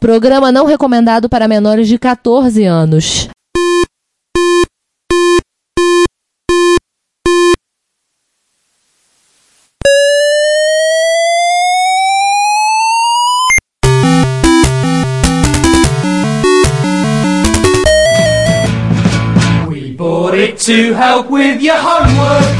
Programa não recomendado para menores de 14 anos. We bought it to help with your homework.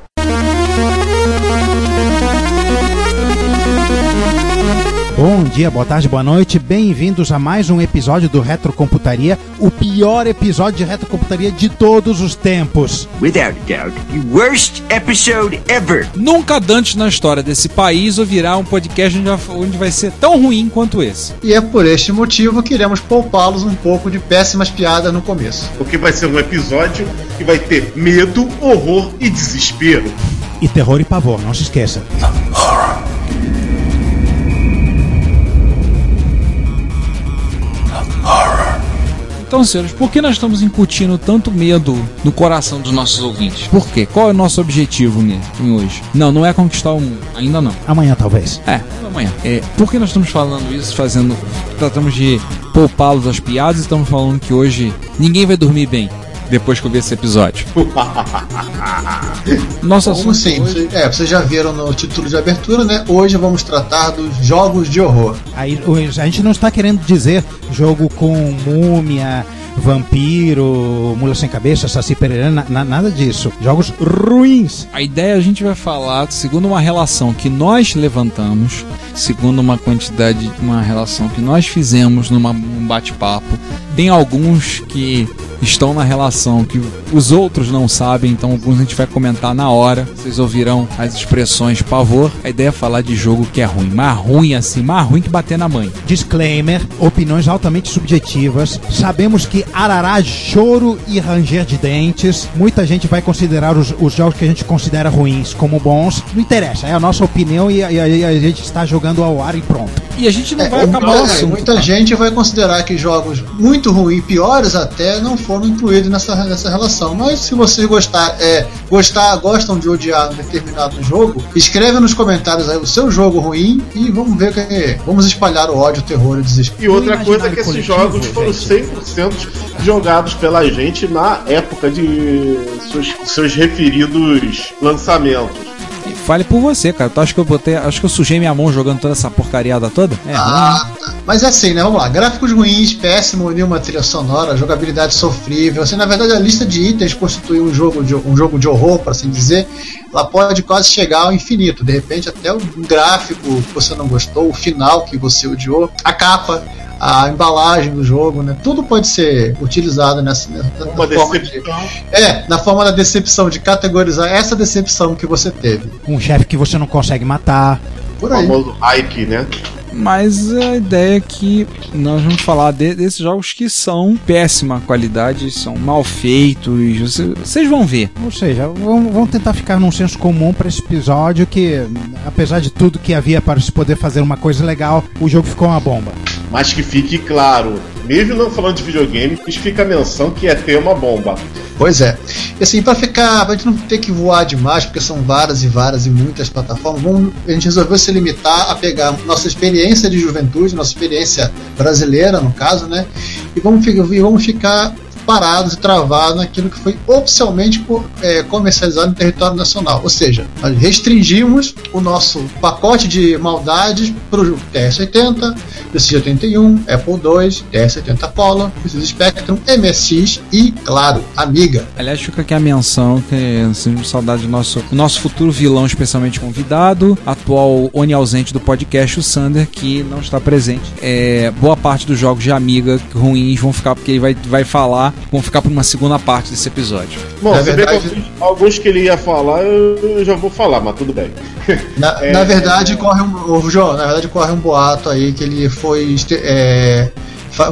Bom dia, boa tarde, boa noite, bem-vindos a mais um episódio do Retrocomputaria, o pior episódio de retrocomputaria de todos os tempos. Without doubt, the worst episode ever. Nunca antes na história desse país ouvirá um podcast onde vai- onde vai ser tão ruim quanto esse. E é por este motivo que iremos poupá-los um pouco de péssimas piadas no começo. Porque vai ser um episódio que vai ter medo, horror e desespero. E terror e pavor, não se esqueça. Então, senhores, por que nós estamos incutindo tanto medo no coração dos nossos ouvintes? Por quê? Qual é o nosso objetivo em hoje? Não, não é conquistar o mundo. Ainda não. Amanhã talvez. É, amanhã. É, por que nós estamos falando isso, fazendo. Tratamos de poupá-los das piadas e estamos falando que hoje ninguém vai dormir bem depois que eu ver esse episódio. Nosso Como assunto sim, hoje- vocês- é, vocês já viram no título de abertura, né? Hoje vamos tratar dos jogos de horror. Aí, o- a gente não está querendo dizer jogo com múmia, vampiro, mula sem cabeça, saci pereira, na- na- nada disso. Jogos ruins. A ideia a gente vai falar segundo uma relação que nós levantamos, segundo uma quantidade, uma relação que nós fizemos numa- num bate-papo. Tem alguns que estão na relação que os outros não sabem, então alguns a gente vai comentar na hora. Vocês ouvirão as expressões pavor. A ideia é falar de jogo que é ruim, mais ruim assim, mais ruim que bater na mãe. Disclaimer, opiniões altamente subjetivas. Sabemos que arará choro e ranger de dentes. Muita gente vai considerar os, os jogos que a gente considera ruins como bons. Não interessa, é a nossa opinião e, e a, a gente está jogando ao ar e pronto. E a gente não É, vai acabar o muita, assunto. muita tá? gente vai considerar que jogos muito ruins, piores até, não foram incluídos nessa, nessa relação. Mas se vocês gostar, é, gostar, gostam de odiar um determinado jogo, escreve nos comentários aí o seu jogo ruim e vamos ver que vamos espalhar o ódio, o terror e o desespero. E outra coisa é que esses jogos foram gente. 100% jogados pela gente na época de seus, seus referidos lançamentos. E Fale por você, cara. Tu acha que eu botei. Acho que eu sujei minha mão jogando toda essa porcariada toda? É, ruim, né? Ah, tá. Mas é assim, né? Vamos lá. Gráficos ruins, péssimo, nenhuma trilha sonora, jogabilidade sofrível. Assim, na verdade, a lista de itens constitui um jogo de, um jogo de horror, para assim dizer. Ela pode quase chegar ao infinito. De repente, até um gráfico que você não gostou, o final que você odiou, a capa. A embalagem do jogo, né? Tudo pode ser utilizado nessa, Uma forma de, decepção. é, na forma da decepção, de categorizar essa decepção que você teve. Um chefe que você não consegue matar. Por O aí. famoso Ike, né? Mas a ideia é que nós vamos falar de- desses jogos que são péssima qualidade, são mal feitos. Você- Vocês vão ver. Ou seja, vamos, vamos tentar ficar num senso comum para esse episódio que, apesar de tudo que havia para se poder fazer uma coisa legal, o jogo ficou uma bomba. Mas que fique claro, mesmo não falando de videogame, fica a menção que é ter uma bomba. Pois é. E assim, pra ficar, pra gente não ter que voar demais, porque são várias e várias e muitas plataformas, vamos, a gente resolveu se limitar a pegar nossa experiência de juventude, nossa experiência brasileira, no caso, né? E vamos, e vamos ficar parados e travados naquilo que foi oficialmente é, comercializado no território nacional. Ou seja, nós restringimos o nosso pacote de maldades para o TS-80, TC-81, Apple II, TS-80 Color, Precisa Spectrum, MSX e, claro, Amiga. Aliás, fica aqui a menção que sentimos saudade do nosso, nosso futuro vilão, especialmente convidado, atual Oni ausente do podcast, o Sander, que não está presente. É, boa parte dos jogos de Amiga ruins vão ficar, porque ele vai, vai falar, vão ficar para uma segunda parte desse episódio. Bom, Na verdade- que alguns, que ele ia falar, eu já vou falar, mas tudo bem. Na, É, na verdade, corre um. ô, João, na verdade, corre um boato aí que ele foi é,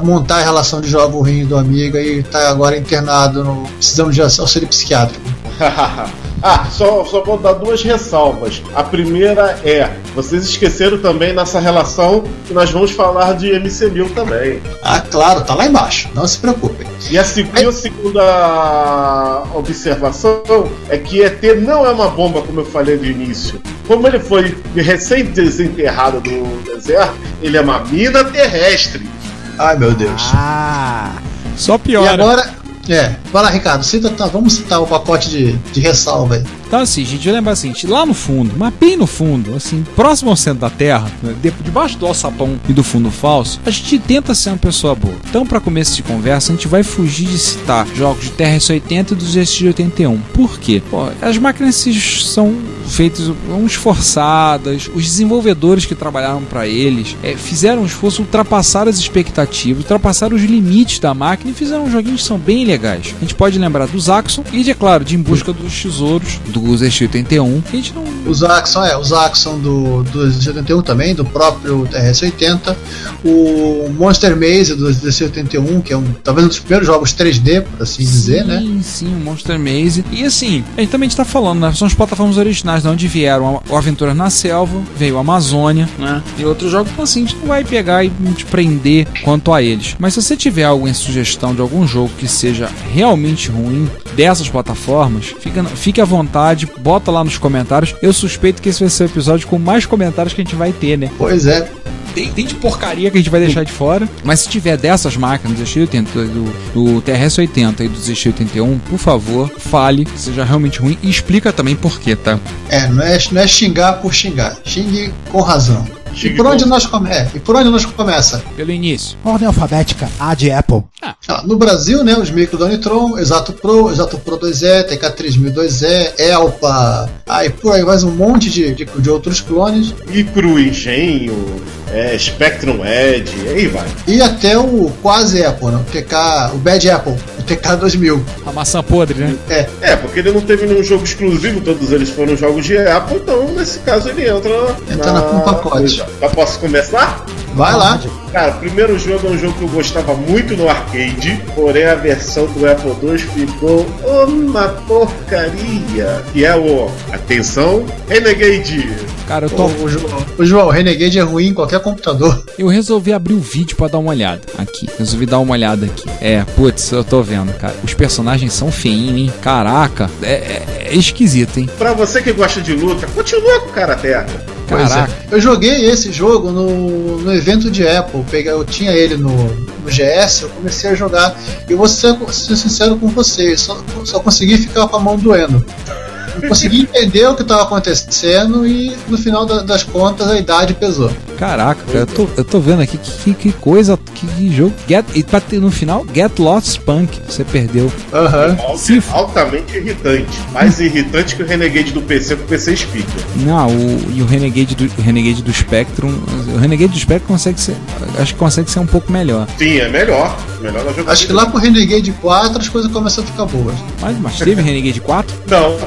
montar a relação de jogo ruim do Amiga e tá agora internado no, precisando de auxílio psiquiátrico. ah, só, só vou dar duas ressalvas. A primeira é, vocês esqueceram também nessa relação que nós vamos falar de MC1000 também. Ah, claro, tá lá embaixo, não se preocupem. E a, seg- e a segunda observação é que ET não é uma bomba, como eu falei no início. Como ele foi recém-desenterrado do deserto, ele é uma mina terrestre. Ai meu Deus. Ah, Só e piora. agora. É, vai lá, Ricardo, cita, tá, vamos citar o pacote de, de ressalva aí. Então, assim, gente, eu lembro assim, lá no fundo, mas bem no fundo, assim, próximo ao centro da Terra, né, de- debaixo do alçapão e do fundo falso, a gente tenta ser uma pessoa boa. Então, para começo de conversa, a gente vai fugir de citar jogos de TRS-80 e dos SG-81. Por quê? Pô, as máquinas são feitas, esforçadas, os desenvolvedores que trabalharam para eles é, fizeram um esforço, ultrapassaram as expectativas, ultrapassaram os limites da máquina e fizeram joguinhos que são bem legais. A gente pode lembrar dos Axon e, de, é claro, de Em Busca dos Tesouros, do SG-81. A gente não Os Axon, é, os Axon do, do 71 também, do próprio TRS-80, o Monster Maze do DC-81, que é um, talvez um dos primeiros jogos 3D, por assim dizer, né? Sim, sim, o Monster Maze. E assim, a gente também está falando, né? São as plataformas originais de onde vieram o Aventuras na Selva, veio a Amazônia, né? E outros jogos, então assim, a gente não vai pegar e te prender quanto a eles. Mas se você tiver alguma sugestão de algum jogo que seja realmente ruim dessas plataformas, fica, fique à vontade, bota lá nos comentários. Eu suspeito que esse vai ser o episódio com mais comentários que a gente vai ter, né? Pois é. Tem, tem de porcaria que a gente vai deixar de fora. Mas se tiver dessas máquinas, do ZX80, do, do TRS-80 e do ZX81, por favor, fale seja realmente ruim e explica também por quê, tá? É, não é, não é xingar por xingar. Xingue com razão. E por onde nós come... é, e por onde nós começa? Pelo início. ordem alfabética, A de Apple. Ah, no Brasil, né, os micro da Unitron, Exato Pro, Exato Pro 2E, TK3002E, Elpa, aí por aí mais um monte de, de, de outros clones, Micro Engenho, é, Spectrum Edge, aí vai. e até o quase Apple, né, o TK, o Bad Apple, o TK2000. A maçã podre, né? É, É, porque ele não teve nenhum jogo exclusivo, todos eles foram jogos de Apple, então nesse caso ele entra, Entra na- no pacote. Já posso começar? vai lá. Cara, o primeiro jogo é um jogo que eu gostava muito no arcade, porém a versão do Apple II ficou uma porcaria. Que é o, atenção, Renegade. Cara, eu, tô, O, João, o João, o Renegade é ruim em qualquer computador. eu resolvi abrir o vídeo pra dar uma olhada aqui. Resolvi dar uma olhada aqui. É, putz, eu tô vendo, cara. Os personagens são feinhos, hein? Caraca, é, é- é esquisito, hein? Pra você que gosta de luta, continua com o cara terra. Pois Caraca. é. Eu joguei esse jogo no, no evento de Apple. Peguei, eu tinha ele no, no GS, eu comecei a jogar. E vou ser, ser sincero com vocês, só, só consegui ficar com a mão doendo. Consegui entender o que estava acontecendo e no final da- das contas a idade pesou. Caraca, cara, eu tô, eu tô vendo aqui que, que, que coisa, que, que jogo. Get, e pra ter no final, Get Lost Punk. Você perdeu. Aham. Sim. Altamente irritante. Mais irritante que o Renegade do PC com o PC Speaker. Não, o, e o Renegade do, o Renegade do Spectrum. O Renegade do Spectrum consegue ser. Acho que consegue ser um pouco melhor. Sim, é melhor. Melhor jogabilidade. Acho que lá pro Renegade 4 as coisas começam a ficar boas. Mas, mas teve Renegade 4? Não,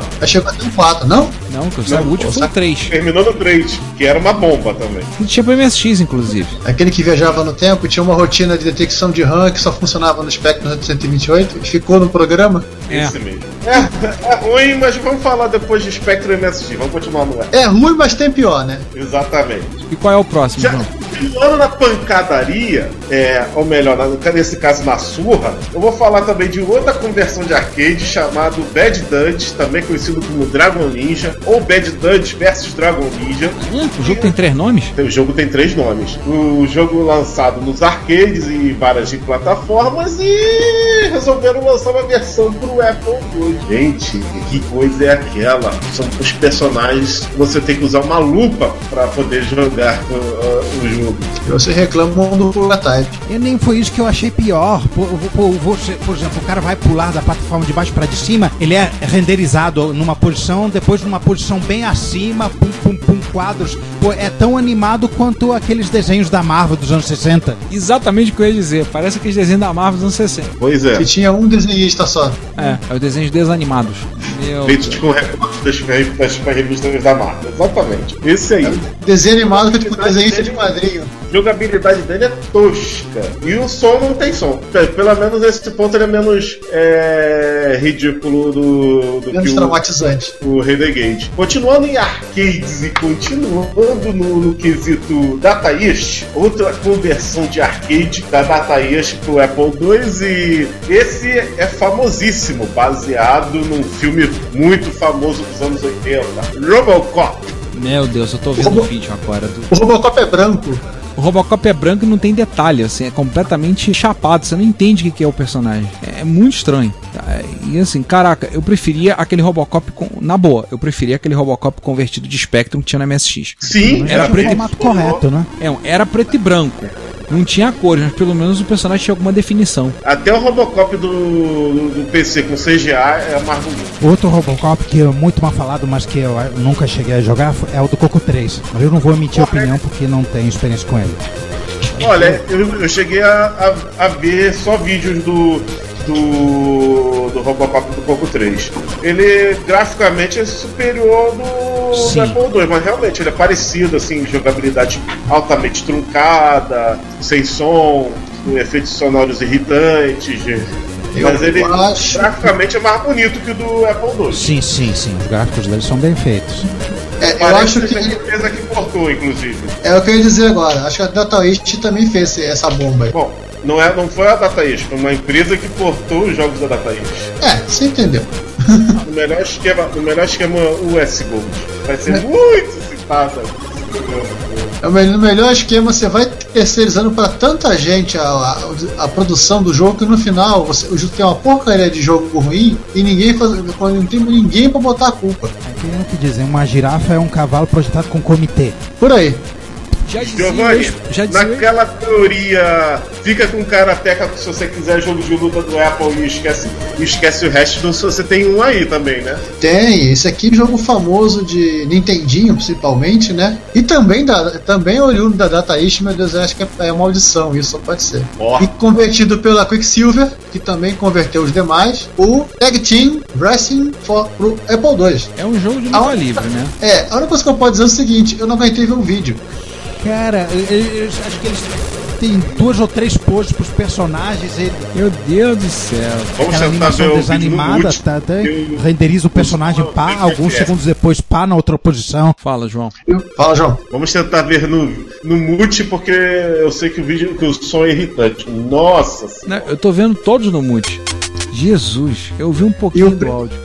até o 4, não? Não, que eu o último foi o 3. terminou no 3, que era uma bomba também. Tinha pro MSX, inclusive. Aquele que viajava no tempo e tinha uma rotina de detecção de RAM que só funcionava no Spectrum 128 e ficou no programa. É. Esse mesmo. É, é ruim, mas vamos falar depois de Spectrum MSG. Vamos continuar no ar. É ruim, mas tem pior, né? Exatamente. E qual é o próximo, Já, João? Continuando na pancadaria, é, ou melhor, nesse caso na surra, eu vou falar também de outra conversão de arcade chamado Bad Dutch, também conhecido como Dragon Ninja, ou Bad Dutch versus Dragon Ninja. Hum, o jogo tem três nomes? O jogo tem três nomes. O jogo lançado nos arcades e várias de plataformas e resolveram lançar uma versão pro Apple II. Gente, que coisa é aquela? São os personagens que você tem que usar uma lupa para poder jogar uh, uh, o jogo. Você reclamam do Pula Type. E nem foi isso que eu achei pior. Por, por- você- por exemplo, o cara vai pular da plataforma de baixo pra de cima, ele é renderizado numa posição, depois numa posição bem acima, pum, pum, pum, quadros. Pô, é tão animado quanto aqueles desenhos da Marvel dos anos 60. Exatamente o que eu ia dizer. Parece aqueles desenhos da Marvel dos anos 60. Pois é. Que tinha um desenhista só. É, é os desenhos desanimados. Meu Feitos com recortes das, revistas da Marvel. Exatamente. Esse aí. Desenho animado feito por desenhista de quadrinho. A jogabilidade dele é tosca. E o som não tem som. Pe- Pelo menos nesse ponto ele é menos é, ridículo do, do Menos que o, traumatizante. o Renegade. Continuando em arcades e continuando no, no quesito Data East, outra conversão de arcade da Data East pro Apple II e esse é famosíssimo, baseado num filme muito famoso dos anos 80, Robocop. Meu Deus, eu tô vendo o vídeo agora. do- O Robocop é branco. O Robocop é branco e não tem detalhe, assim, é completamente chapado, você não entende o que é o personagem. É muito estranho. É, E assim, caraca, eu preferia aquele Robocop com. Na boa, eu preferia aquele Robocop convertido de Spectrum que tinha na MSX. Sim, Era o preto e- formato correto, né? É, era preto e branco. Não tinha cores, mas pelo menos o personagem tinha alguma definição. Até o Robocop do, do, PC com CGA é mais bonito. Outro Robocop que é muito mal falado, mas que eu eh, nunca cheguei a jogar, é o do Coco 3. Mas eu não vou emitir opinião porque não tenho experiência com ele. Olha, eu, eu cheguei a, a, a ver só vídeos do, do, do Robocop do Coco 3. Ele graficamente é superior do, Sim. do Apple II, mas realmente ele é parecido, assim, jogabilidade altamente truncada, sem som, com efeitos sonoros irritantes. Eu mas ele acho- graficamente é mais bonito que o do Apple II. Sim, sim, sim. Os gráficos deles são bem feitos. É, eu Parece acho que. a empresa que portou, inclusive. É o que eu ia dizer agora. Acho que a Data East também fez essa bomba aí. Bom, não, é, não foi a Data East, foi uma empresa que portou os jogos da Data East. É, você entendeu. No melhor esquema, no melhor esquema US Gold. Vai ser muito citada. É o No melhor esquema, você vai terceirizando para tanta gente a, a, a produção do jogo que no final você, o jogo tem uma porcaria de jogo ruim e ninguém faz, não tem ninguém para botar a culpa. É que o dizem, uma girafa é um cavalo projetado com comitê. Por aí. Já dizia, Giovanni, já dizia naquela teoria, fica com karateca se você quiser jogo de luta do Apple e esquece, esquece o resto, então você tem um aí também, né? Tem, esse aqui é jogo famoso de Nintendinho, principalmente, né? E também, da, também oriundo da Data East, meu Deus, eu acho que é, é maldição, isso só pode ser. Ó. E convertido pela Quicksilver, que também converteu os demais, o Tag Team Wrestling for, pro Apple II. é um jogo de luta livre, né? É, a única coisa que eu posso dizer é o seguinte, eu não aguentei ver um vídeo. Cara, eu, eu- eu acho que eles têm duas ou três poses pros personagens. Ele, Meu Deus do céu. Vamos aquela tentar ver animação o desanimada, multi. tá, até Eu- renderiza o personagem eu- pá, eu- alguns eu- segundos depois pá na outra posição. Fala, João. Fala, João. Vamos tentar ver no, no multi, porque eu sei que o vídeo, que o som é irritante. Nossa senhora. Né, Eu tô vendo todos no mute. Jesus, eu vi um pouquinho E o do áudio.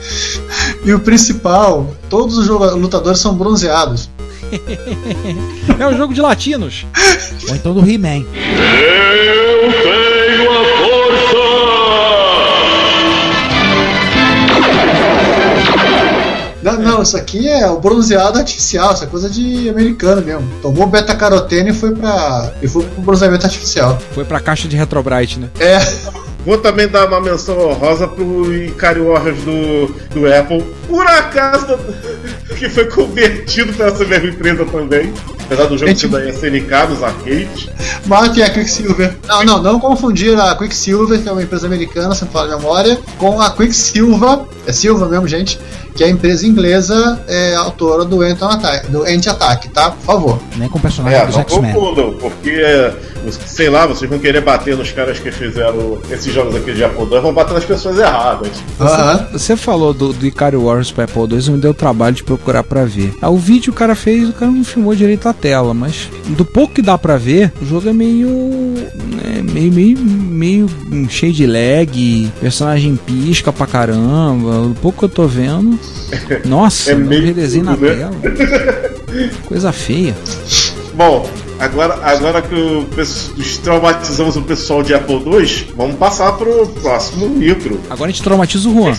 E o principal, todos os lutadores são bronzeados. É um jogo de latinos. Ou então do He-Man. Não, não, isso aqui é o bronzeado artificial, essa coisa de americano mesmo. Tomou beta-carotene e foi para e foi pro bronzeamento artificial. Foi pra caixa de Retrobrite, né? É, Vou também dar uma menção honrosa pro Ikari Warriors do, do Apple. Por acaso, que foi convertido para essa mesma empresa também. Apesar do jogo ser da SNK nos arcades. Martin a Quicksilver. Não, não, não confundir a Quicksilver, que é uma empresa americana, se não falar a memória, com a Quicksilver, é Silva mesmo, gente, que é a empresa inglesa é, autora do Ant Attack, do Ant Attack, tá? Por favor. Nem com o personagem É, dos não X-Men. confundam, porque, sei lá, vocês vão querer bater nos caras que fizeram esses jogos aqui de Apple II, vão bater nas pessoas erradas. Aham. Você falou do, do Ikari Warriors Wars para Apple II, me deu o trabalho de procurar para ver. Ah, o vídeo o cara fez, o cara não filmou direito a tela, mas do pouco que dá para ver, o jogo é meio, né, meio, meio, meio cheio de lag, personagem pisca pra caramba. Do pouco que eu tô vendo, nossa, É meio redesenho na né? tela. Coisa feia. Bom, agora, agora que o traumatizamos o pessoal de Apple II, vamos passar pro próximo micro. Agora a gente traumatiza o Juan.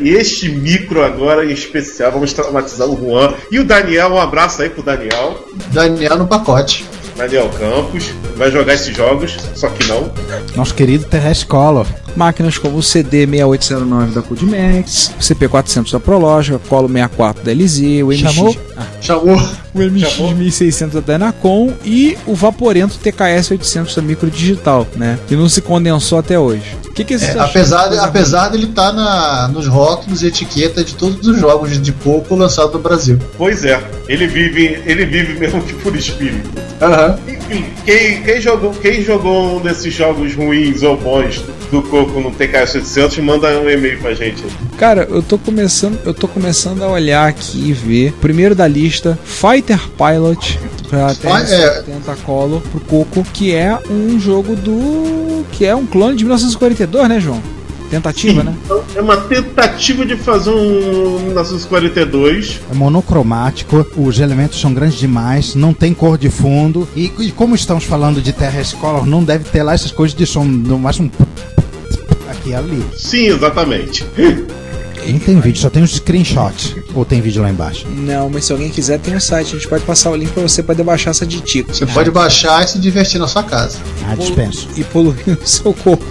E este micro agora em especial, vamos traumatizar o Juan e o Daniel. Um abraço aí pro Daniel. Daniel no pacote. Daniel Campos. Vai jogar esses jogos, só que não. Nosso querido Terrestre Color. Máquinas como o CD6809 da Codimax, o CP400 da Prologica, o Colo 64 da LZ, o MX, Chamou? Ah, Chamou. O MX 1600 da Dynacon e o Vaporento TKS 800 da Microdigital, né? Que não se condensou até hoje. O que, que É, apesar, de, apesar dele estar na, nos rótulos e etiqueta de todos os jogos de pouco lançados no Brasil. Pois é, ele vive, ele vive mesmo que por espírito. Aham. Enfim, quem, quem jogou, quem jogou um desses jogos ruins ou bons do Coco no TKS 800, manda um e-mail pra gente. Cara, eu tô começando, eu tô começando a olhar aqui e ver. Primeiro da lista, Fighter Pilot pra é. TS70 Color pro Coco, que é um jogo do que é um clone de 1942, né, João? Tentativa, né? Então, é uma tentativa de fazer um 1942. É monocromático, os elementos são grandes demais, não tem cor de fundo. E, e como estamos falando de Terrestre Color, não deve ter lá essas coisas de som, no máximo aqui e ali. Sim, exatamente. Não tem vídeo, só tem os screenshots. Ou tem vídeo lá embaixo. Não, mas se alguém quiser, tem um site. A gente pode passar o link pra você poder baixar essa de tico. Você pode baixar e se divertir na sua casa. Ah, dispenso. E poluir o seu corpo.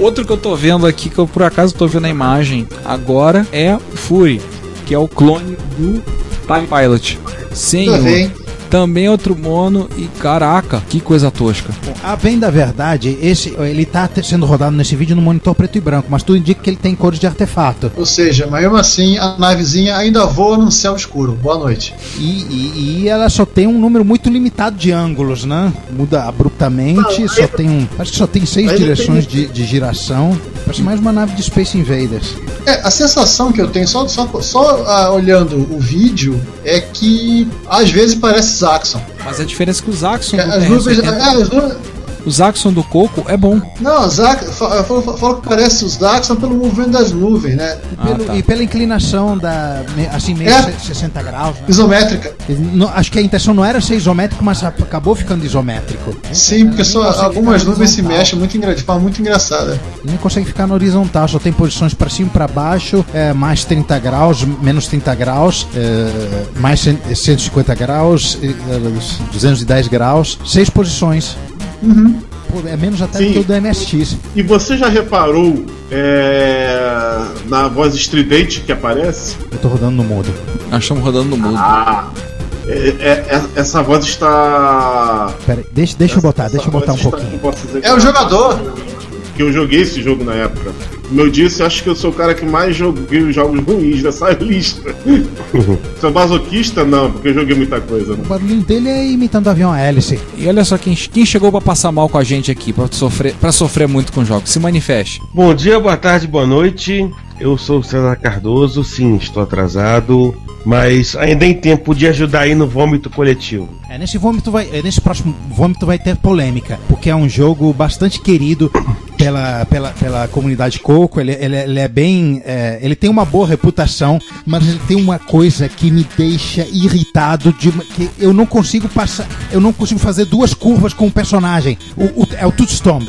Outro que eu tô vendo aqui, que eu por acaso tô vendo a imagem agora, é o Fury, que é o clone do Time Pilot. Senhor. Também outro mono e caraca, que coisa tosca. Bom, a bem da verdade, esse ele tá sendo rodado nesse vídeo no monitor preto e branco, mas tudo indica que ele tem cores de artefato. Ou seja, mesmo assim, a navezinha ainda voa num céu escuro. Boa noite. E, e- e ela só tem um número muito limitado de ângulos, né? Muda abruptamente, só tem um. Acho que só tem seis direções tem- de, de giração. Parece mais uma nave de Space Invaders. É, a sensação que eu tenho só, só, só ah, olhando o vídeo é que às vezes parece Zaxxon. Mas a diferença é que o Zaxxon do As nuvens. TR-70 É, as o Zaxxon do Coco é bom. não, Zax, fa- fa- fa- fala que parece os Zaxxon pelo movimento das nuvens, né? E, Ah, pelo- tá. e pela inclinação da. assim, meio É. se- 60 graus, né? Isométrica. Não- acho que a intenção não era ser isométrico, mas acabou ficando isométrico. Sim, porque só algumas nuvens se mexem muito engra- de forma muito engraçada. Nem consegue ficar na horizontal, só tem posições para cima e para baixo, é, mais 30 graus, menos 30 graus, é, mais 100 150 graus, é, 210 graus, seis posições. Pô, É menos até do Sim. que o do MSX. E você já reparou é, na voz estridente que aparece? Eu tô rodando no mudo. Nós estamos rodando no mudo. Ah, é- é- é- essa voz está. Pera aí, deixa, deixa eu botar, deixa eu botar um Essa está- pouquinho. dizer É o jogador. Que eu joguei esse jogo na época. Como eu disse, eu acho que eu sou o cara que mais joguei os jogos ruins dessa lista. sou masoquista? Não, porque eu joguei muita coisa. O Né? barulhinho dele é imitando o avião a hélice. E olha só quem, quem chegou pra passar mal com a gente aqui, pra sofrer, pra sofrer muito com jogos. Se manifeste. Bom dia, boa tarde, boa noite. Eu sou o César Cardoso, sim, estou atrasado, mas ainda em tempo de ajudar aí no vômito coletivo. É, nesse vômito vai, é, nesse próximo vômito vai ter polêmica, porque é um jogo bastante querido pela, pela, pela comunidade Coco. Ele, ele, ele é bem, é, ele tem uma boa reputação, mas ele tem uma coisa que me deixa irritado de uma- que eu não consigo passar, eu não consigo fazer duas curvas com o personagem. O, o- é o Tootstomb.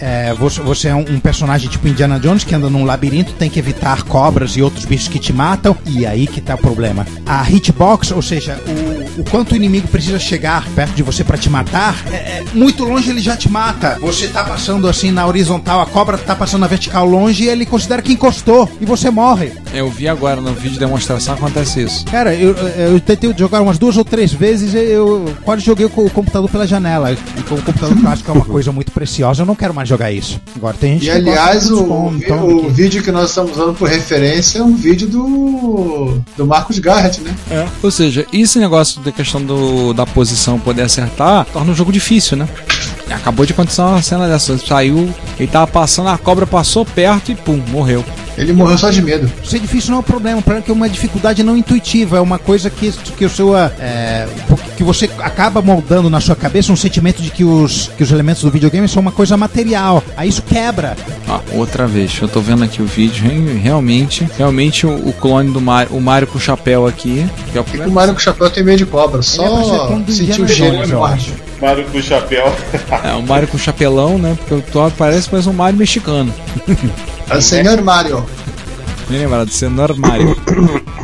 É, você, você é um, um personagem tipo Indiana Jones que anda num labirinto, tem que evitar cobras e outros bichos que te matam, e aí que tá o problema. A hitbox, ou seja, o, o quanto o inimigo precisa chegar perto de você pra te matar, é, é, muito longe ele já te mata. Você tá passando assim na horizontal, a cobra tá passando na vertical longe e ele considera que encostou e você morre. Eu vi agora no vídeo de demonstração acontece isso. Cara, eu, eu tentei jogar umas duas ou três vezes, eu quase joguei com o computador pela janela. E com o computador clássico é uma coisa muito preciosa, eu não quero mais jogar isso. Agora tem gente E que gosta aliás, o, vi- Tomb, o que- vídeo que nós estamos usando por referência é um vídeo do, do Marcos Garrett, né? Ou seja, esse negócio da questão do, da posição poder acertar torna o jogo difícil, né? Acabou de acontecer uma cena dessa. Saiu, ele tava passando, a cobra passou perto e pum, morreu. Ele morreu só de medo. Ser difícil não é um problema, o problema é que é uma dificuldade não intuitiva, é uma coisa que, que o seu. É, que você acaba moldando na sua cabeça um sentimento de que os, que os elementos do videogame são uma coisa material. Aí isso quebra. Ah, outra vez, eu tô vendo aqui o vídeo, hein? realmente, realmente o, o clone do Mario, o Mario com o chapéu aqui. Que é o, O Mario com chapéu tem medo de cobra, é só do sentir o cheiro Jones, de eu morte. acho. Mario com chapéu. é, o Mario com chapelão, né? Porque o Thor parece mais um Mario mexicano. É o senhor Mario. Me lembrado de ser Mario.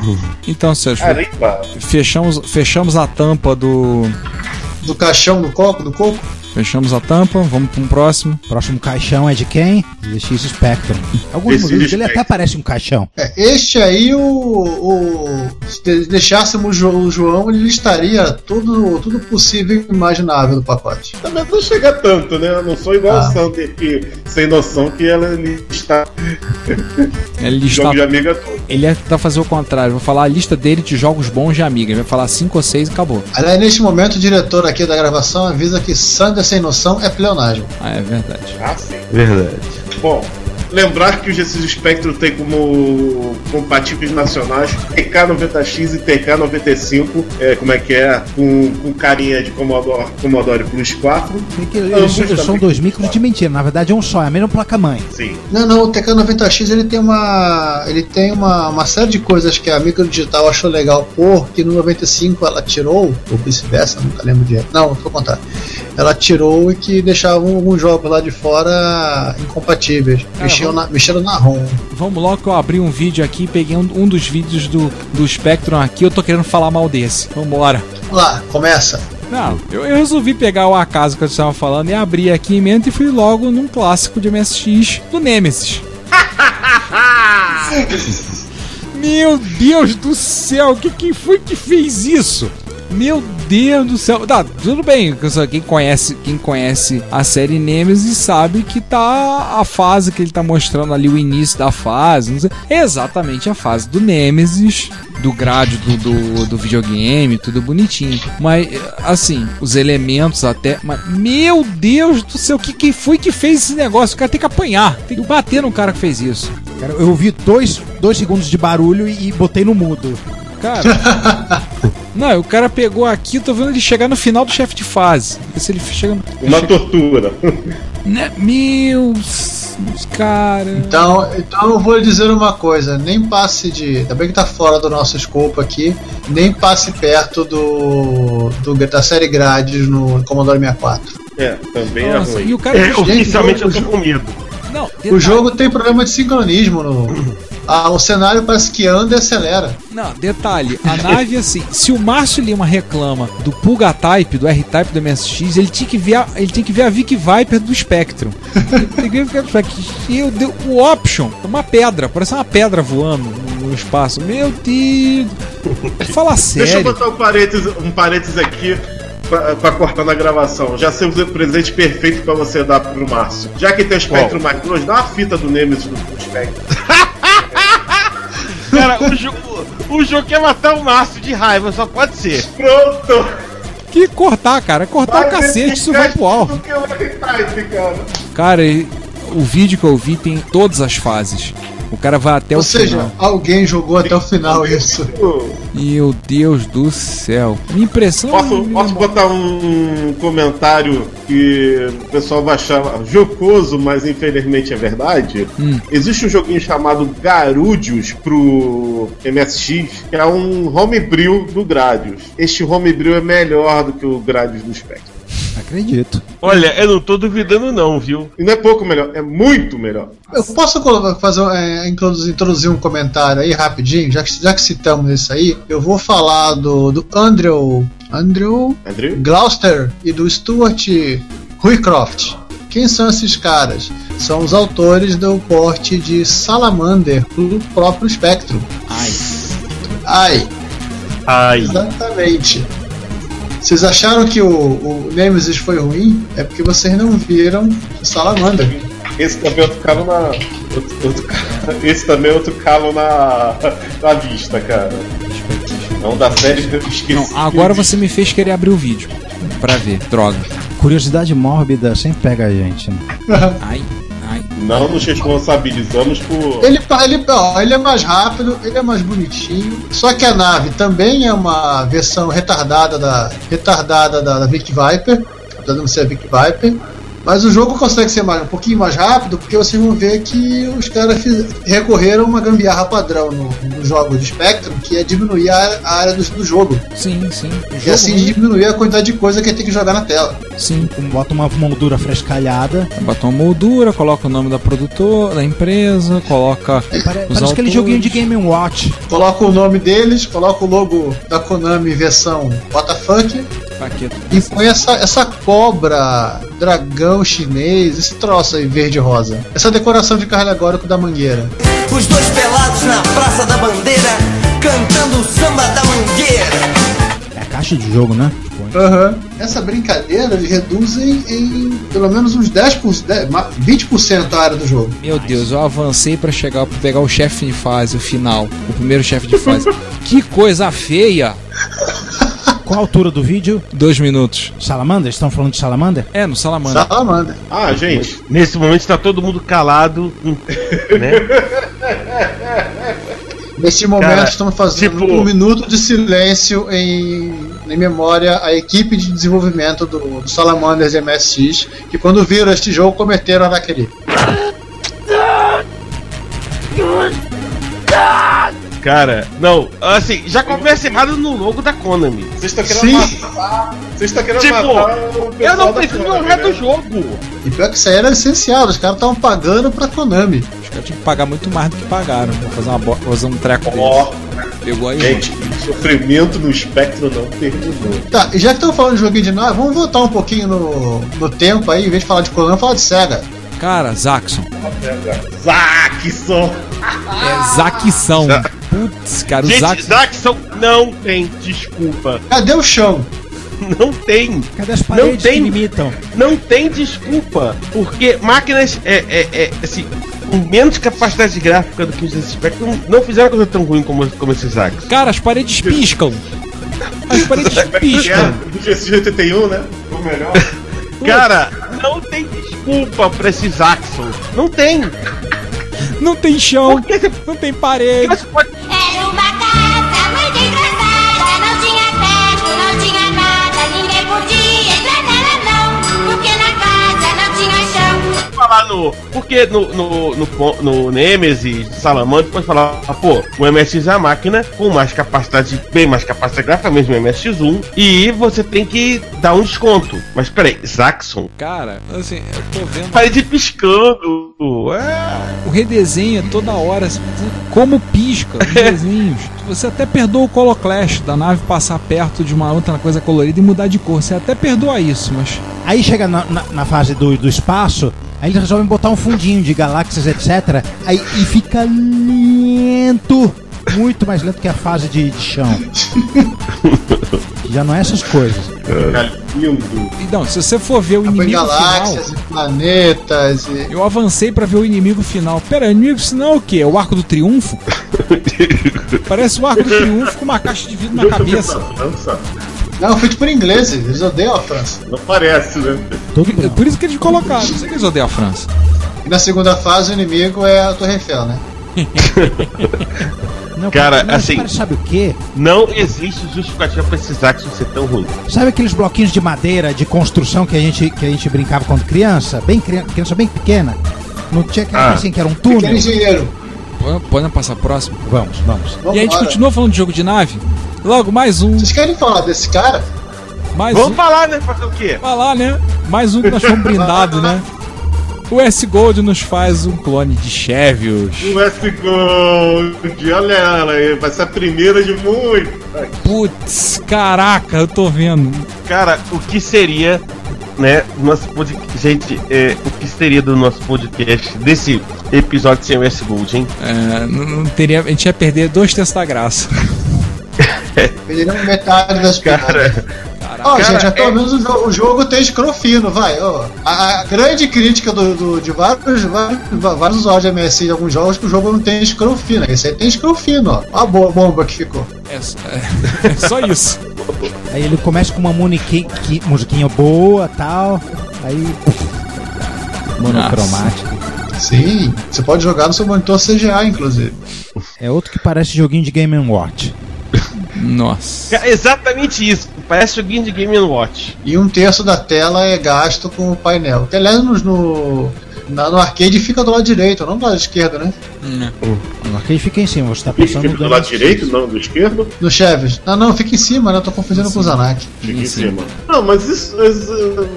Então, Sérgio, Caramba. fechamos, fechamos a tampa do. Do caixão do coco, do coco. Fechamos a tampa, vamos para um próximo. Próximo caixão é de quem? ZX Spectrum. Alguns ZX modelos dele até parece um caixão. É, este aí, o, o- se de- deixássemos o Jo- o João, ele listaria tudo, tudo possível e imaginável do pacote. Também não chega tanto, né? Eu não sou igual Ah. o Sander, que sem noção que ela está Ele está, jogo de amiga todo. ele é tá fazer o contrário. Vou falar a lista dele de jogos bons de amiga. Ele vai falar cinco ou seis e acabou. Aliás, neste momento, o diretor aqui da gravação avisa que Sander sem noção é pleonagem. Ah, é verdade. Ah, sim. Verdade. Bom, lembrar que o GC Spectrum tem como compatíveis nacionais TK90X e TK95, é, como é que é? Com, com carinha de Commodore, Commodore Plus 4. Tem que- Ambos Eles, eles são dois micros de mentira, na verdade é um só, é a mesma placa-mãe. Sim. Não, não, o TK90X ele tem uma. ele tem uma, uma série de coisas que a microdigital achou legal pôr, que no 95 ela tirou, ou vice-versa, nunca lembro de. Não, vou contar. Ela tirou e que deixavam alguns jogos lá de fora incompatíveis. Mexiam na, mexeram na ROM. Vamos logo que eu abri um vídeo aqui, peguei um, um dos vídeos do, do Spectrum aqui, eu tô querendo falar mal desse. Vambora. Vamos lá, começa. Não, eu, eu resolvi pegar o acaso que eu estava falando e abrir aqui em mente e fui logo num clássico de MSX do Nemesis. Meu Deus do céu, que, quem foi que fez isso? Meu Deus do céu. Tá, tudo bem. Quem conhece, quem conhece a série Nemesis sabe que tá a fase que ele tá mostrando ali, o início da fase. Sei, é exatamente a fase do Nemesis, do grade do, do, do videogame, tudo bonitinho. Mas, assim, os elementos até. Mas, meu Deus do céu, que, quem foi que fez esse negócio? O cara tem que apanhar, tem que bater no cara que fez isso. Cara, eu ouvi dois, dois segundos de barulho e, e botei no mudo. Cara. Não, o cara pegou aqui, eu tô vendo ele chegar no final do chefe de fase. Se ele chega no. Uma tortura. Né? Meu. Cara. Então, então eu vou lhe dizer uma coisa, nem passe de. Ainda bem que tá fora do nosso escopo aqui, nem passe perto do, do da série grades no Commodore 64. É, também é Nossa, ruim. e o cara. É, oficialmente eu tô com medo. Não, O detalhe- jogo tem problema de sincronismo no. Ah, o cenário parece que anda e acelera. Não, detalhe, a nave assim, se o Márcio Lima reclama do Pulga Type, do R-Type do MSX, ele tinha que ver a, ele tinha que ver a Vic Viper do Spectrum. Ele tem que ver a Vic Viper. E eu dei- o Option, uma pedra, parece uma pedra voando no, espaço. Meu Deus. Fala Deixa eu sério. botar um parênteses, um parênteses aqui pra, pra cortar na gravação. Já sei o presente perfeito pra você dar pro Márcio. Já que tem o Spectrum mais Plus, dá uma fita do Nemesis do Spectrum. Cara, o, jo o jogo quer matar o Márcio de raiva, só pode ser. Pronto! Que cortar, cara, cortar o cacete, isso vai pro alto. Do que o R-Type, cara. Cara, o vídeo que eu vi tem todas as fases. O cara vai até Ou o seja, final. alguém jogou até o final isso. Meu Deus do céu. Minha impressão Posso, posso botar um comentário que o pessoal vai achar jocoso, mas infelizmente é verdade? Hum. Existe um joguinho chamado Garudius pro MSX, que é um homebrew do Gradius. Este homebrew é melhor do que o Gradius do Spectrum. Acredito. Olha, eu não tô duvidando não, viu? E não é pouco melhor, é muito melhor. Eu posso fazer, é, introduzir, introduzir um comentário aí rapidinho, já que, já que citamos isso aí, eu vou falar do, do Andrew, Andrew Andrew? Gloucester e do Stuart Ruicroft. Quem são esses caras? São os autores do porte de Salamander pro próprio Spectrum. Ai. Ai, Ai. exatamente. Vocês acharam que o, o Nemesis foi ruim? É porque vocês não viram o Salamander. Esse também é outro calo na. outro- outro ca- esse também é outro calo na, na vista, cara. Não da série que eu esqueci. Não, agora você me fez querer abrir o vídeo. Pra ver, droga. Curiosidade mórbida sempre pega a gente, né? Ai. Não nos responsabilizamos por. Ele, ele, ó, ele é mais rápido, ele é mais bonitinho. Só que a nave também é uma versão retardada da retardada da, da Vic Viper, apesar de não ser a Vic Viper. Mas o jogo consegue ser mais, um pouquinho mais rápido, porque vocês vão ver que os caras fiz- recorreram a uma gambiarra padrão no, no jogo de Spectrum, que é diminuir a, a área do, do jogo. Sim, sim. E assim diminuir a quantidade de coisa que tem que jogar na tela. Sim. Bota uma moldura frescalhada. Bota uma moldura, coloca o nome da produtora, da empresa, coloca os Parece autores. aquele joguinho de Game Watch. Coloca o nome deles, coloca o logo da Konami versão WTF Paqueta. e põe essa, essa cobra, dragão chinês, esse troço aí verde e rosa. Essa decoração de carro alegórico da mangueira. Os dois pelados na Praça da Bandeira, cantando o samba da mangueira. É a caixa de jogo, né? Aham. Essa brincadeira eles reduzem em pelo menos uns 10%, 10 ma- 20% a área do jogo. Meu Deus, eu avancei pra chegar pra pegar o chefe de fase, o final, o primeiro chefe de fase. que coisa feia! Qual a altura do vídeo? Dois minutos. Salamander? Estão falando de Salamander? É, no Salamander. Salamandra. Ah, gente, Nesse momento está todo mundo calado, né? Neste momento Cara, estamos fazendo tipo- um minuto de silêncio em, em memória à equipe de desenvolvimento do, do Salamanders MSX, que quando viram este jogo cometeram naquele. Cara, não, assim, já começa errado no logo da Konami. vocês estão querendo Sim. matar. Vocês estão querendo Tipo, matar o Eu não preciso Konami, lembrar né? do jogo. E pior que isso aí era essencial, os caras estavam pagando pra Konami. Os caras tinham que pagar muito mais do que pagaram pra fazer, uma bo... fazer um treco Ó, desse. Pegou aí. gente, sofrimento no espectro não terminou. Tá, e já que estamos falando de joguinho de nave, vamos voltar um pouquinho no, no tempo aí, em vez de falar de Konami, falar de Sega. Cara, Zaxxon. Zackson! É Zaxão. Putz, cara, o Gente, Zaxxon. Zaxxon não tem desculpa. Cadê o chão? Não tem. Cadê as Não paredes tem. que limitam? Não tem desculpa. Porque máquinas, é, é, é, assim, com menos capacidade gráfica do que os Spectrum, não fizeram coisa tão ruim como, como esses Zaxxon. Cara, as paredes piscam. As paredes piscam. Do GX81, né? O melhor. Cara, não tem desculpa pra esses Zaxxon. Não tem. Não tem chão. Não tem parede. Era uma no. Porque no, no, no, no Nemesis, Salamandra, pode falar, ah, pô, o MSX é a máquina com mais capacidade, bem mais capacidade gráfica, mesmo o MSX1, e você tem que dar um desconto. Mas peraí, Zaxxon, Cara, assim, eu tô vendo. parede piscando. É. O redesenho é toda hora. assim, Como pisca os desenhos. Você até perdoa o Coloclash da nave passar perto de uma outra coisa colorida e mudar de cor. Você até perdoa isso, mas. Aí chega na, na- na fase do, do espaço, aí eles resolvem botar um fundinho de galáxias, etc. Aí e fica lento, muito mais lento que a fase de, de chão. Já não é essas coisas. Fica lindo. E Não, se você for ver o Põe inimigo galáxias final. e planetas e. Eu avancei pra ver o inimigo final. Pera, o inimigo final é o quê? É o Arco do Triunfo? Parece o Arco do Triunfo com uma caixa de vidro na cabeça. Não, feito por ingleses, eles odeiam a França. Não parece, né? Todo É por isso que eles colocaram. Não sei que eles odeiam a França. E na segunda fase o inimigo é a Torre Eiffel, né? Não, Cara, não, assim- cara, sabe o quê? Não existe justificativa pra esses Zaxxon ser tão ruim. Sabe aqueles bloquinhos de madeira de construção que a gente, que a gente brincava quando criança? Bem criança, criança bem pequena? Não tinha aquela Ah. assim que era um Pequeno túnel? engenheiro. Pode- Pode passar próximo. Vamos, vamos. Vamos E a gente embora. continua falando de jogo de nave? Logo, mais um. Vocês querem falar desse cara? Mais Vamos um. falar, né? Fazer o quê? Lá, né? Mais um que nós fomos brindados, né? O S-Gold nos faz um clone de Chevios. O S-Gold, olha ela aí, vai ser a primeira de muitas. Putz, caraca, eu tô vendo. Cara, o que seria, né, nosso podcast. Gente, é, o que seria do nosso podcast desse episódio sem o S Gold, hein? É, não, não teria, a gente ia perder dois terços da graça. Perderam metade das Cara, Ó, Cara, gente, é- pelo menos o, jo- o jogo tem scroll fino, vai. ó. A, a grande crítica do, do- de vários, vários, vários usuários de MSI de alguns jogos é que o jogo não tem scroll fino. Esse aí tem scroll fino, ó. Ó a boa bomba que ficou. É, é- é só isso. Aí ele começa com uma musiquinha boa tal. Aí. Monocromática. Sim, você pode jogar no seu monitor CGA, inclusive. É outro que parece joguinho de Game Watch. Nossa. É exatamente isso. Parece joguinho de Game Watch. E um terço da tela é gasto com o painel. Que aliás no, no, na- no arcade fica do lado direito, não do lado esquerdo, né? O arcade fica em cima, você tá Fica passando do lado direito, não do esquerdo? No Chaves. Não, não, fica em cima, né? Eu tô confundindo com o Zanak. Fica em cima. Não, mas isso, mas,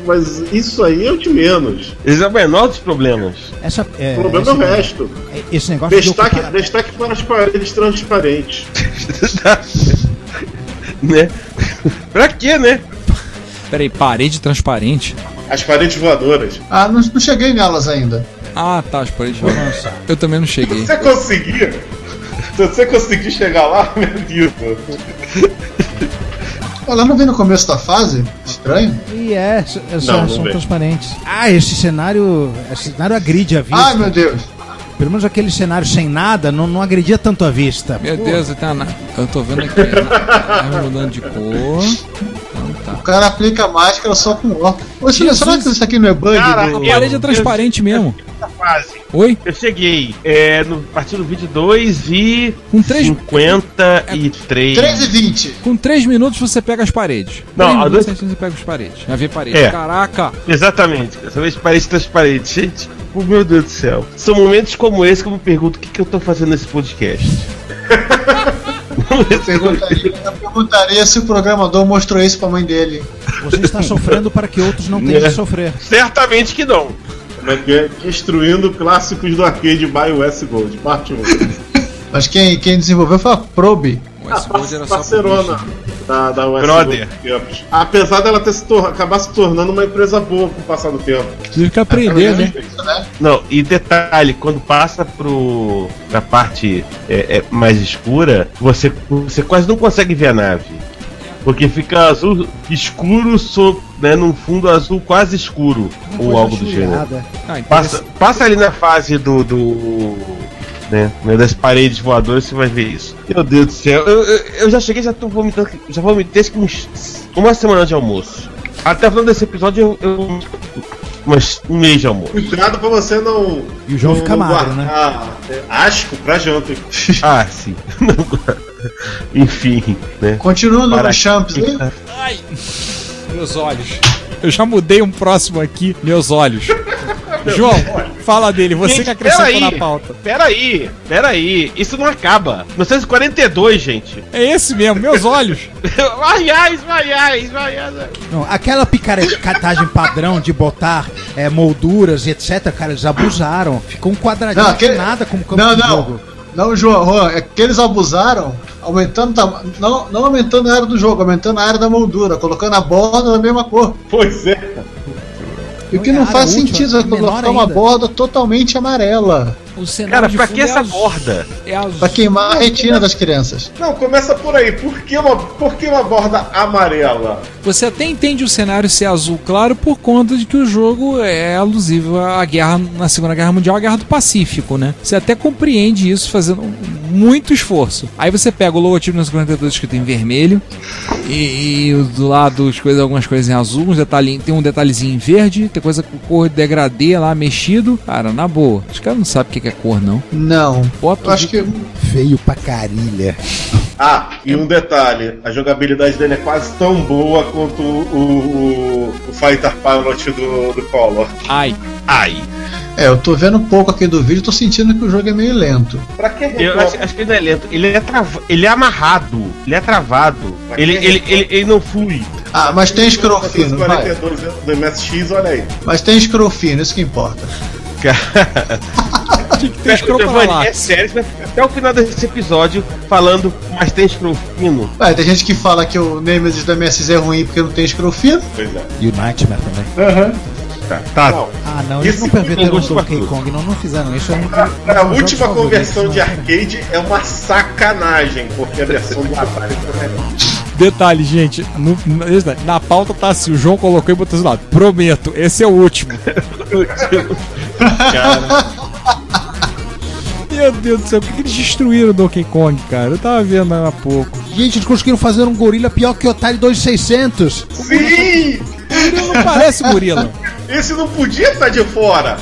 mas isso aí é o de menos. Esse é o menor dos problemas. Essa, é, O problema é o resto. esse negócio de Destaque, ocupar- destaque para as paredes transparentes. né? pra quê, né? Peraí, parede transparente? As paredes voadoras. Ah, não, não cheguei nelas ainda. Ah, tá, as paredes transparentes. Eu também não cheguei. Se você conseguir. Se você conseguir chegar lá, meu Deus. Ela não vem no começo da fase? Estranho. E é, s- é, Não, são, não são transparentes. Ah, esse cenário. Esse cenário agride a vista. Ai, meu Deus. Pelo menos aquele cenário sem nada não, não agredia tanto a vista. Meu Deus, tem a na- eu tô vendo aqui. Tá mudando de cor. Então tá. O cara aplica a máscara só com ó. Ô, Silvio, será que isso aqui não é bug? Cara, do... A parede é transparente mesmo. Essa fase. Oi? Eu cheguei é, no partir do 22 e Com três- 53. 3 e 20. Com 3 minutos você pega as paredes. Não, 3 a minutos dois- você pega as paredes. Já vê parede. É. Caraca! Exatamente. Dessa vez parede transparente. Gente, oh, meu Deus do céu. São momentos como esse que eu me pergunto o que, que eu tô fazendo nesse podcast. Eu perguntaria, eu perguntaria se o programador mostrou isso pra mãe dele. Você está sofrendo para que outros não tenham É. que sofrer. Certamente que não. Como é que é? Destruindo clássicos do arcade by Westgold, parte 1. Mas quem, quem desenvolveu foi a Probe. O A Westworld era só parcerona da, da Westgold Brother. Apesar dela ter se acabar se tornando uma empresa boa com o passar do tempo. Tive que aprender, né? Isso, né? Não, e detalhe, quando passa pro pra parte é, é, mais escura, você, você quase não consegue ver a nave. Porque fica azul escuro so, né, num fundo azul quase escuro. ou algo do gênero. Ah. Passa, passa ali na fase do. do né, né, das paredes voadoras, você vai ver isso. Meu Deus do céu, eu, eu, eu já cheguei, já tô vomitando, já vomitei uns, uma semana de almoço. Até falando desse episódio, eu. eu mas um mês de almoço. Cuidado pra você não. E o João não- fica magro, né? é, Asco pra janta. Ah, sim. Enfim, né? Continuando Para- no Champs, hein? Ai! Meus olhos. Eu já mudei um próximo aqui, meus olhos. João, fala dele, você Gente, que acrescentou peraí. na pauta. Peraí, peraí, isso não acaba. 1942, gente. É esse mesmo, meus olhos. Vaiais, vaiais, vaiais. Não, aquela picaretagem padrão de botar é, molduras e etc, cara, eles abusaram. Ficou um quadradinho Não, de aquele- nada como campo Não, de não. jogo. Não, João, Juan, é que eles abusaram, aumentando não, não aumentando a área do jogo, aumentando a área da moldura, colocando a borda da mesma cor. Pois é. E o que Não, faz sentido é colocar uma borda totalmente amarela O cenário Cara, de pra que é essa azul. borda? É azul. pra queimar a retina das crianças. Não, começa por aí. Por que uma, por que uma borda amarela? Você até entende o cenário ser azul claro por conta de que o jogo é alusivo à guerra na Segunda Guerra Mundial, a Guerra do Pacífico, né? Você até compreende isso fazendo muito esforço. Aí você pega o logotipo na 52 escrito em vermelho e, e do lado as coisas, algumas coisas em azul, uns detalhinhos, tem um detalhezinho em verde, tem coisa com cor de degradê lá mexido. Cara, na boa. Os caras não sabem o que que é cor, não. Não. Eu acho que Feio pra carilha. Ah, e um detalhe: a jogabilidade dele é quase tão boa quanto o, o, o Fighter Pilot do, do Collor. Ai, Ai. É, eu tô vendo um pouco aqui do vídeo, tô sentindo que o jogo é meio lento. Pra que Eu acho, acho que ele não é lento. Ele é, trava... ele é amarrado. Ele é travado. Ele, ele, ele, ele não flui. Ah, mas tem scroll fino, vai. 42 do MSX, olha aí. Mas tem scroll fino, isso que importa. tinha que ter Giovanni, escrocolate. é sério, você vai ficar até o final desse episódio falando, mas tem scroll fino. Ué, tem gente que fala que o Nemesis da MSX é ruim porque não tem scroll fino. Pois é. E o Nightmare também. Tá, tá. Não, Ah, não, eles Esse não perverteram o Donkey. Kong, não, não fizeram isso. É um, a última conversão de né? arcade é uma sacanagem, porque a versão do Atari foi melhor. Detalhe, gente, no- no- na pauta tá assim, o João colocou e botou assim lá, prometo, esse é o último. Cara, Meu Deus do céu, por que que eles destruíram o Donkey Kong, cara? Eu tava vendo há pouco. Gente, eles conseguiram fazer um gorila pior que o Atari 2600. Sim! Ele não parece gorila. Esse não podia estar de fora!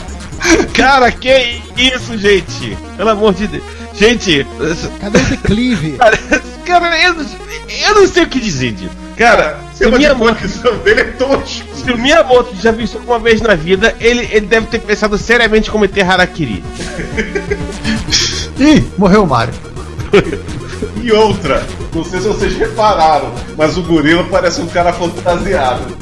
Cara, que isso, gente? Pelo amor de Deus. Gente, Cadê o declive? cara, cara, eu, não- eu não sei o que dizer, Dito. Cara, O se o Miyamoto, condição dele é tosco. se o Miyamoto já viu isso uma vez na vida, ele, ele deve ter pensado seriamente em cometer Harakiri. Ih, morreu o Mario. E outra, não sei se vocês repararam, mas o gorila parece um cara fantasiado.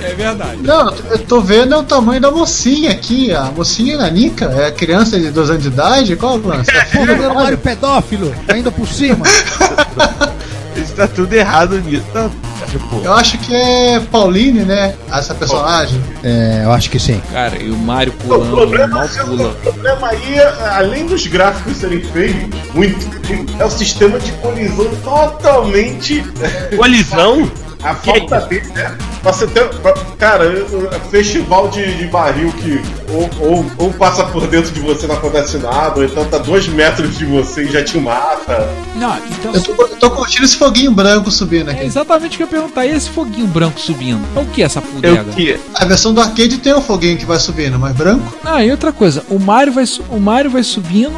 É verdade. Não, eu tô vendo é o tamanho da mocinha aqui. A mocinha Nanica, é criança de 2 anos de idade? Qual o lance? É filha do Mario Mario. pedófilo, ainda por cima. Está tudo errado nisso. Tá, tipo, Eu acho que é Pauline, né? Essa personagem. É, eu acho que sim. Cara, e o Mario O pulando, problema, mal o pula. problema aí, além dos gráficos serem feios, muito, é o sistema de colisão totalmente. colisão? A falta dele, né? Você tem, cara, é festival de, de barril que ou, ou, ou passa por dentro de você não acontece nada, ou então tá dois metros de você e já te mata. Não, então. Eu tô, eu tô curtindo esse foguinho branco subindo É aqui. exatamente o que eu ia perguntar. E esse foguinho branco subindo? É o que essa É pudega? o que? A versão do arcade tem o foguinho que vai subindo, mas branco? Ah, e outra coisa, o Mario vai, o Mario vai subindo,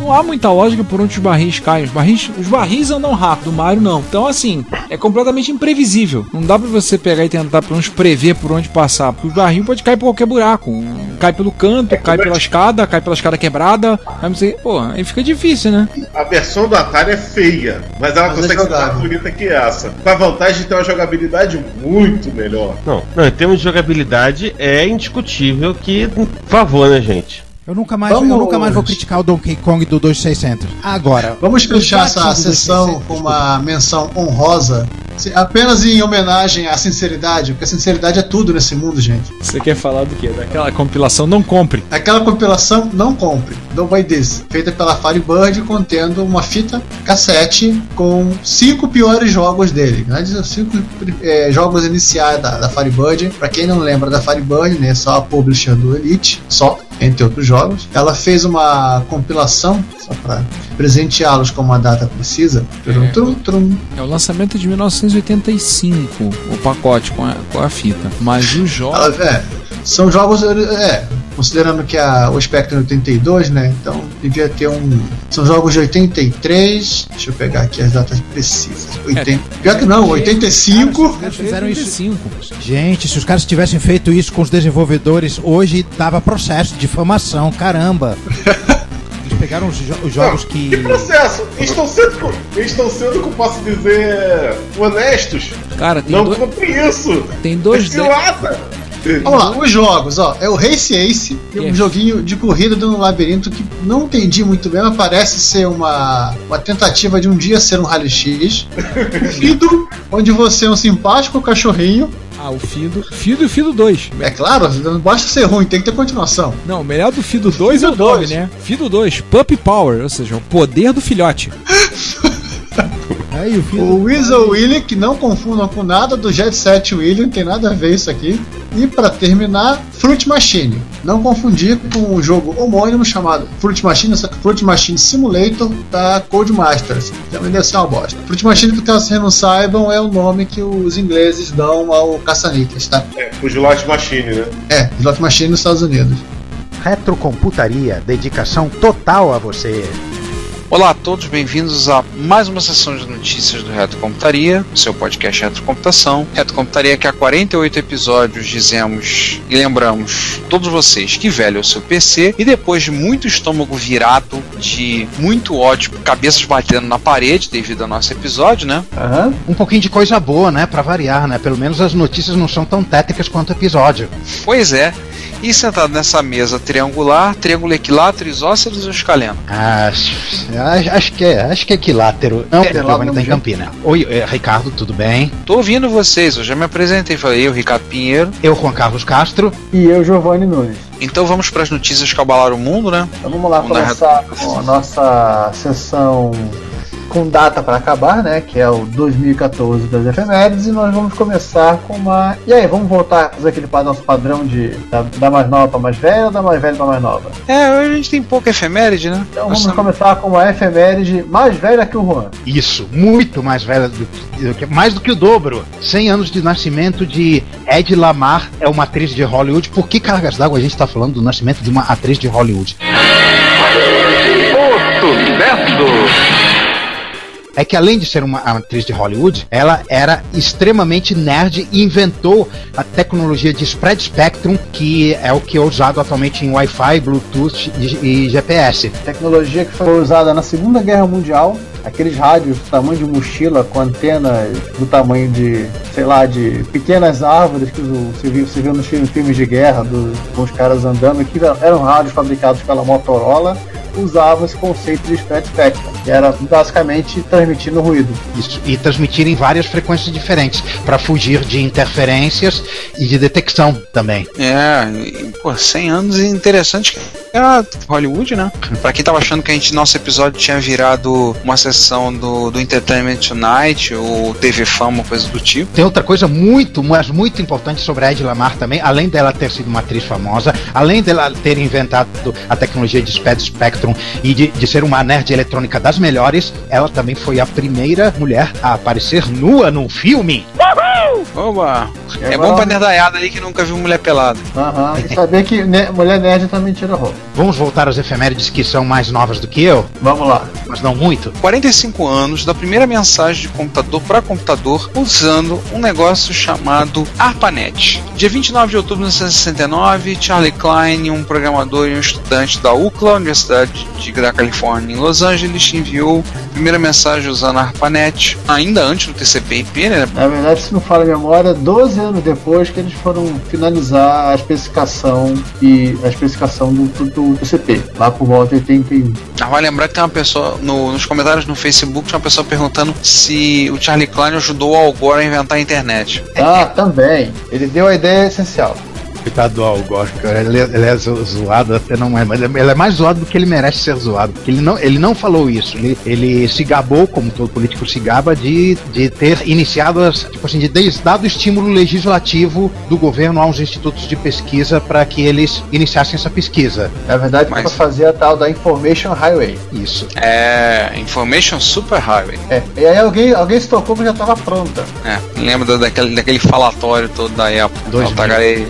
não há muita lógica por onde os barris caem. Os barris, os barris andam rápido, o Mario não. Então, assim, é completamente imprevisível. Não dá pra você pegar e tentar pelo menos prever por onde passar, porque os barris pode cair por qualquer buraco. Um Cai pelo canto, cai pela escada, cai pela escada quebrada. Aí você, pô, aí fica difícil, né? A versão do Atari é feia, mas ela Mas é consegue ser mais bonita que essa. Com a vantagem de ter uma jogabilidade muito melhor. Não, não, em termos de jogabilidade, é indiscutível que, por favor, né, gente? Eu nunca mais, eu Vamos- nunca mais vou criticar o Donkey Kong do 2600. Agora, Vamos fechar essa sessão 2600, com uma menção honrosa. se- Apenas em homenagem à sinceridade, porque a sinceridade é tudo nesse mundo, gente. Você quer falar do quê? Daquela compilação Não Compre. Aquela compilação não compre, Don't Buy This, feita pela Firebird, contendo uma fita cassete com cinco piores jogos dele. Né? Os cinco eh, jogos iniciais da, da Firebird. Pra quem não lembra da Firebird, né? Só a publisher do Elite, só, entre outros jogos. Ela fez uma compilação, só pra presenteá-los como a data precisa. Trum, trum, trum. É o lançamento de 1985, o pacote com a, com a fita. Mas os jogos. Ela, é, são jogos, é, considerando que a, o Spectrum é 82, né? Então devia ter um. São jogos de 83. Deixa eu pegar aqui as datas precisas. 80, pior que não, 85. Eles fizeram isso. 85. gente, se os caras tivessem feito isso com os desenvolvedores, hoje dava processo, difamação, caramba. Eles pegaram os, jo- os jogos Que que. processo! Eles estão sendo, estão sendo, como posso dizer, honestos. Cara, tem, Não dois- compre isso! tem dois. De- lata! Vamos lá, os jogos, ó. É o Race Ace, é um Yes. joguinho de corrida de um labirinto que não entendi muito bem, mas parece ser uma, uma tentativa de um dia ser um Rally X. Fido, onde você é um simpático cachorrinho. Ah, o Fido. Fido e o Fido 2. É claro, não basta ser ruim, tem que ter continuação. Não, o melhor do Fido 2 é o Fido nome, 2. né? Fido 2, Puppy Power, ou seja, o poder do filhote. Aí o filho. O Weasel William, que não confundam com nada do Jet Set William, tem nada a ver isso aqui. E pra terminar, Fruit Machine. Não confundir com o jogo homônimo chamado Fruit Machine, só que Fruit Machine Simulator da Codemasters. Também deve ser uma bosta. Fruit Machine, por caso vocês não saibam, é o nome que os ingleses dão ao caça-níqueis, tá? É, o Slot Machine, né? É, Slot Machine nos Estados Unidos. Retrocomputaria, dedicação total a você. Olá a todos, bem-vindos a mais uma sessão de notícias do Retro Computaria, seu podcast Retrocomputação. Retro Computaria que há 48 episódios dizemos e lembramos todos vocês que velho é o seu PC e depois de muito estômago virado, de muito ódio, cabeças batendo na parede devido ao nosso episódio, né? Um pouquinho de coisa boa, né? Pra variar, né? Pelo menos as notícias não são tão tétricas quanto o episódio. Pois é. E sentado nessa mesa triangular, triângulo equilátero, isósceles ou escaleno? Acho, acho, acho que é, acho que é equilátero. Não, É, porque o Giovanni tá em. Campina. Oi, é, Ricardo, tudo bem? Tô ouvindo vocês, eu já me apresentei, falei eu, Ricardo Pinheiro. Eu, Juan Carlos Castro. E eu, Giovanni Nunes. Então vamos para as notícias que abalaram o mundo, né? Então vamos lá Vamos lá. começar com a nossa sessão com data para acabar, né? Que é o 2014 das efemérides, e nós vamos começar com uma. E aí, vamos voltar a fazer aquele nosso padrão de da, da mais nova para mais velha ou da mais velha para mais nova? É, hoje a gente tem pouca efeméride, né? Então Nós vamos começar com uma efeméride mais velha que o Juan. Isso, muito mais velha do que, mais do que o dobro. 100 anos de nascimento de Ed Lamar é uma atriz de Hollywood. Por que cargas d'água a gente está falando do nascimento de uma atriz de Hollywood? É que além de ser uma atriz de Hollywood, ela era extremamente nerd e inventou a tecnologia de spread spectrum, que é o que é usado atualmente em Wi-Fi, Bluetooth e, e GPS. Tecnologia que foi usada na Segunda Guerra Mundial. Aqueles rádios do tamanho de mochila com antenas do tamanho de, sei lá, de pequenas árvores que você viu, você viu nos filmes de guerra, do- com os caras andando, que eram rádios fabricados pela Motorola, usavam esse conceito de spread spectrum, que era basicamente transmitindo ruído. Isso, e transmitir em várias frequências diferentes, para fugir de interferências e de detecção também. É, e, pô, 100 anos e interessante que é Hollywood, né? Pra quem tava achando que a gente, nosso episódio tinha virado uma sessão do, do Entertainment Tonight ou TV Fama, coisa do tipo. Tem outra coisa muito, mas muito importante sobre a Ed Lamar também, além dela ter sido uma atriz famosa, além dela ter inventado a tecnologia de Sped Spectrum e de, de ser uma nerd eletrônica das melhores, ela também foi a primeira mulher a aparecer nua num filme. Oba! É bom pra nerdaiada aí que nunca viu mulher pelada. Aham, e saber que ne- mulher nerd também tira roupa. Vamos voltar às efemérides que são mais novas do que eu, Vamos lá. mas não muito. 45 anos da primeira mensagem de computador para computador usando um negócio chamado ARPANET. Dia 29 de outubro de 1969, Charlie Klein, um programador e um estudante da UCLA, Universidade de, da Califórnia em Los Angeles, enviou a primeira mensagem usando a ARPANET, ainda antes do TCP/IP, né? Na verdade, se não fala a memória, 12 anos depois que eles foram finalizar a especificação e a especificação do, do, do TCP, lá por volta de 81. Ah, vai lembrar que tem uma pessoa no- nos comentários no Facebook, tinha uma pessoa perguntando se o Charlie Klein ajudou o Al Gore a inventar a internet. Ah, também. Ele deu a ideia essencial. Coitado do Al Gore, cara. Ele, é- ele é zo- zoado até não é, mas ele é mais zoado do que ele merece ser zoado. Porque ele não, ele não falou isso. Ele, ele se gabou, como todo político se gaba, de, de ter iniciado, as, tipo assim, de ter dado estímulo legislativo do governo aos institutos de pesquisa para que eles iniciassem essa pesquisa. Na verdade, Mas- para fazer a tal da Information Highway. Isso. É. Information Superhighway. É, e aí alguém, alguém se tocou que já estava pronta. É, lembra da- daquele, daquele falatório todo da época. Dois O Tagarei-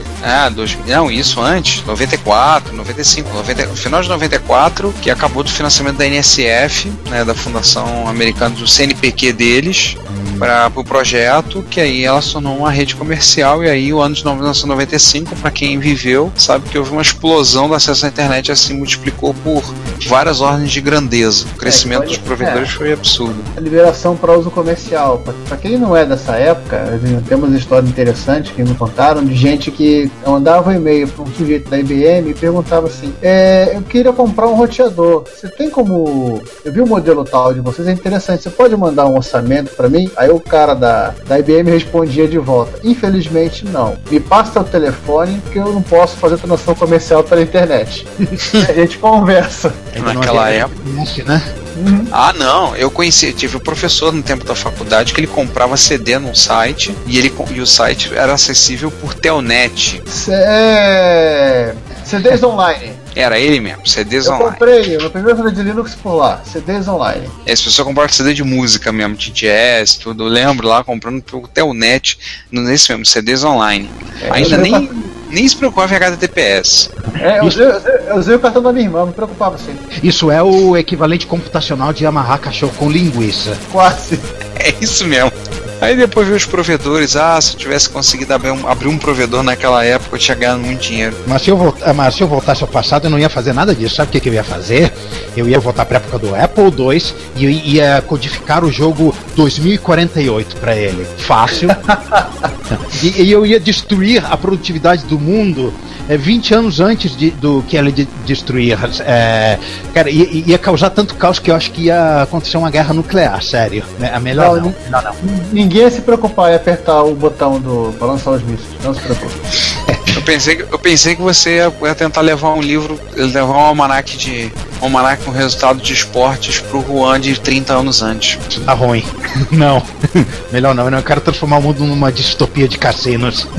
Dois, não, isso antes, 94, 95, 90, no final de 94, que acabou do financiamento da NSF, né, da Fundação Americana do CNPq deles, para o pro projeto, que aí ela se tornou uma rede comercial, e aí o ano de 1995, para quem viveu, sabe que houve uma explosão do acesso à internet, assim, multiplicou por várias ordens de grandeza. O crescimento pode- dos provedores é. foi absurdo. A liberação para uso comercial. Para quem não é dessa época, temos histórias interessantes que me contaram de gente que mandava um e-mail para um sujeito da IBM e perguntava assim: é, Eu queria comprar um roteador. Você tem como. Eu vi o modelo tal de vocês, é interessante. Você pode mandar um orçamento para mim? Aí o cara da, da IBM respondia de volta: Infelizmente não. Me passa o telefone porque eu não posso fazer transação comercial pela internet. a gente conversa. Não Naquela época. internet, né? Ah, não. Eu conheci, tive um professor no tempo da faculdade que ele comprava CD num site e, ele, e o site era acessível por Telnet. É, CDs online. Era ele mesmo, CDs Eu online. comprei o meu primeiro CD de Linux por lá, CDs online. Esse pessoal comprava CD de música mesmo, de jazz, tudo. Eu lembro lá comprando pelo Telnet, nesse mesmo, CDs online. Ainda eu nem, nem se preocupava em HTTPS. É, eu, usei, eu usei- eu usei o cartão da minha irmã, não me preocupava assim. Isso é o equivalente computacional de amarrar cachorro com linguiça. Quase. É isso mesmo. Aí depois veio os provedores. Ah, se eu tivesse conseguido abrir um, abrir um provedor naquela época, eu tinha ganhado muito dinheiro. Mas se, eu voltar, mas se eu voltasse ao passado, eu não ia fazer nada disso. Sabe o que, que eu ia fazer? Eu ia voltar para época do Apple II e eu ia codificar o jogo 2048 para ele. Fácil. e, e eu ia destruir a produtividade do mundo é, 20 anos antes de- do que ela de destruir. É, cara, ia, ia causar tanto caos que eu acho que ia acontecer uma guerra nuclear, sério. É melhor não. Não, Melhor não. Ninguém ia se preocupar em apertar o botão do pra lançar os mísseis. Não se preocupe. Eu pensei, que- eu pensei que você ia, ia tentar levar um livro, levar um almanac de. um almanac com resultado de esportes pro Juan de 30 anos antes. Isso tá ruim. Não. Melhor não. Eu não quero transformar o mundo numa distopia de cassinos.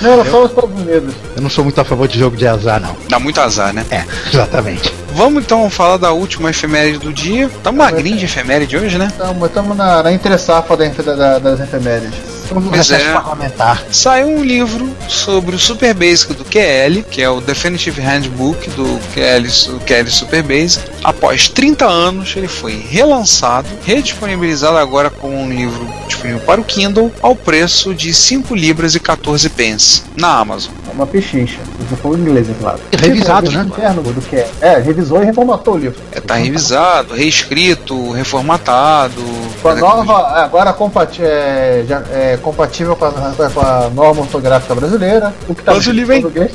Não, era só os Estados Unidos. Eu não sou muito a favor de jogo de azar, não. Dá muito azar, né? É, exatamente. Vamos então falar da última efeméride do dia. Tá magrinho de efeméride hoje, né? Estamos na, na entre-safra da, da, das efemérides. Pois recesso é. parlamentar. Saiu um livro sobre o Super Basic do QL, que é o Definitive Handbook do QL, su- QL Super Basic. Após 30 anos, ele foi relançado, redisponibilizado agora com um livro disponível para o Kindle, ao preço de 5 libras e 14 pence na Amazon. É uma pechincha. For em inglês, é claro. Revisado, Tipo, né? interno do que é. É, revisou e reformatou o livro. É, tá revisado, reescrito, reformatado. Com a nova, agora compati é, já- é compatível com a, com a norma ortográfica brasileira. O que tá Mas o livro é em português.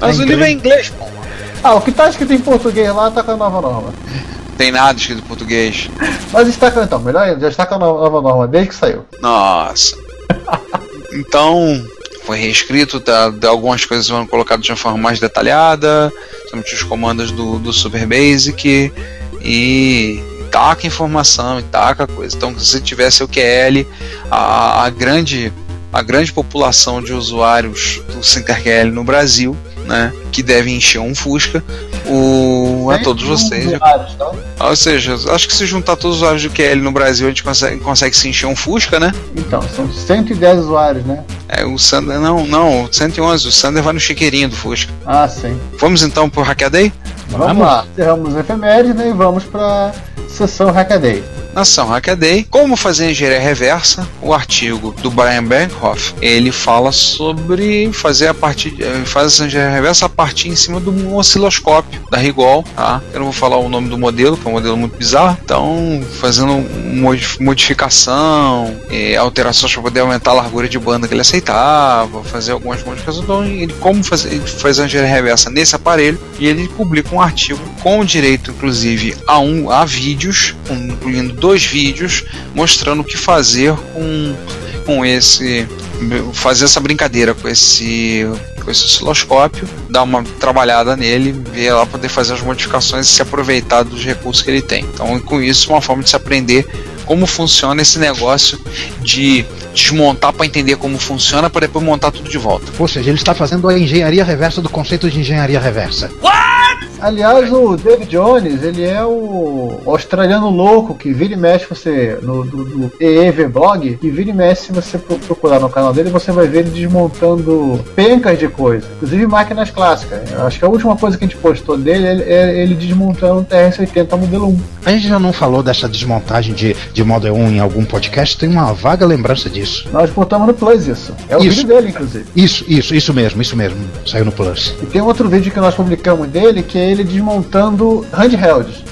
Mas o livro é em inglês, pô. Ah, o que tá escrito em português lá tá com a nova norma. Tem nada escrito em português. Mas está com então, melhor ainda, já está com a no- nova norma desde que saiu. Nossa. Então, foi reescrito, tá, de- algumas coisas foram colocadas de uma forma mais detalhada, somente os comandos do, do Super Basic e taca informação e taca coisa. Então, se tivesse o QL, a, a grande a grande população de usuários do SinterQL no Brasil, né, que devem encher um Fusca, o, a todos vocês. Usuários, então. Ou seja, acho que se juntar todos os usuários do QL no Brasil, a gente consegue, consegue se encher um Fusca, né? Então, são 110 usuários, né? É, o Sander, não, não, o 111, o Sander vai no chiqueirinho do Fusca. Ah, sim. Vamos então pro Hackaday? Vamos, lá. Encerramos o efeméride né, e vamos para sessão Hackaday. Nação Hackaday, como fazer engenharia reversa, o artigo do Brian Berghoff, ele fala sobre fazer a partir, eh, faz essa engenharia reversa a partir em cima de um osciloscópio da Rigol, tá? Eu não vou falar o nome do modelo, que é um modelo muito bizarro, então fazendo modif- modificação, eh, alterações para poder aumentar a largura de banda que ele aceitava, fazer algumas modificações, então ele como fazer, ele faz a engenharia reversa nesse aparelho e ele publica um artigo com direito, inclusive, a, um, a vídeos, incluindo dois vídeos, mostrando o que fazer com, com esse. fazer essa brincadeira com esse. com esse osciloscópio, dar uma trabalhada nele, ver lá poder fazer as modificações e se aproveitar dos recursos que ele tem. Então, com isso, uma forma de se aprender como funciona esse negócio de desmontar para entender como funciona para depois montar tudo de volta. Ou seja, ele está fazendo a engenharia reversa do conceito de engenharia reversa. Aliás, o David Jones, ele é o australiano louco que vira e mexe você no do, do EEV blog, que vira e mexe se você pro- procurar no canal dele, você vai ver ele desmontando pencas de coisa, inclusive máquinas clássicas. Eu Acho que a última coisa que a gente postou dele é é ele desmontando um TRS-80 modelo 1. A gente já não falou dessa desmontagem de, de Model 1 em algum podcast? Tem uma vaga lembrança disso. Nós botamos no Plus isso. É o Isso. vídeo dele, inclusive. Isso, isso, isso mesmo, isso mesmo. Saiu no Plus. E tem outro vídeo que nós publicamos dele, que é ele desmontando handhelds.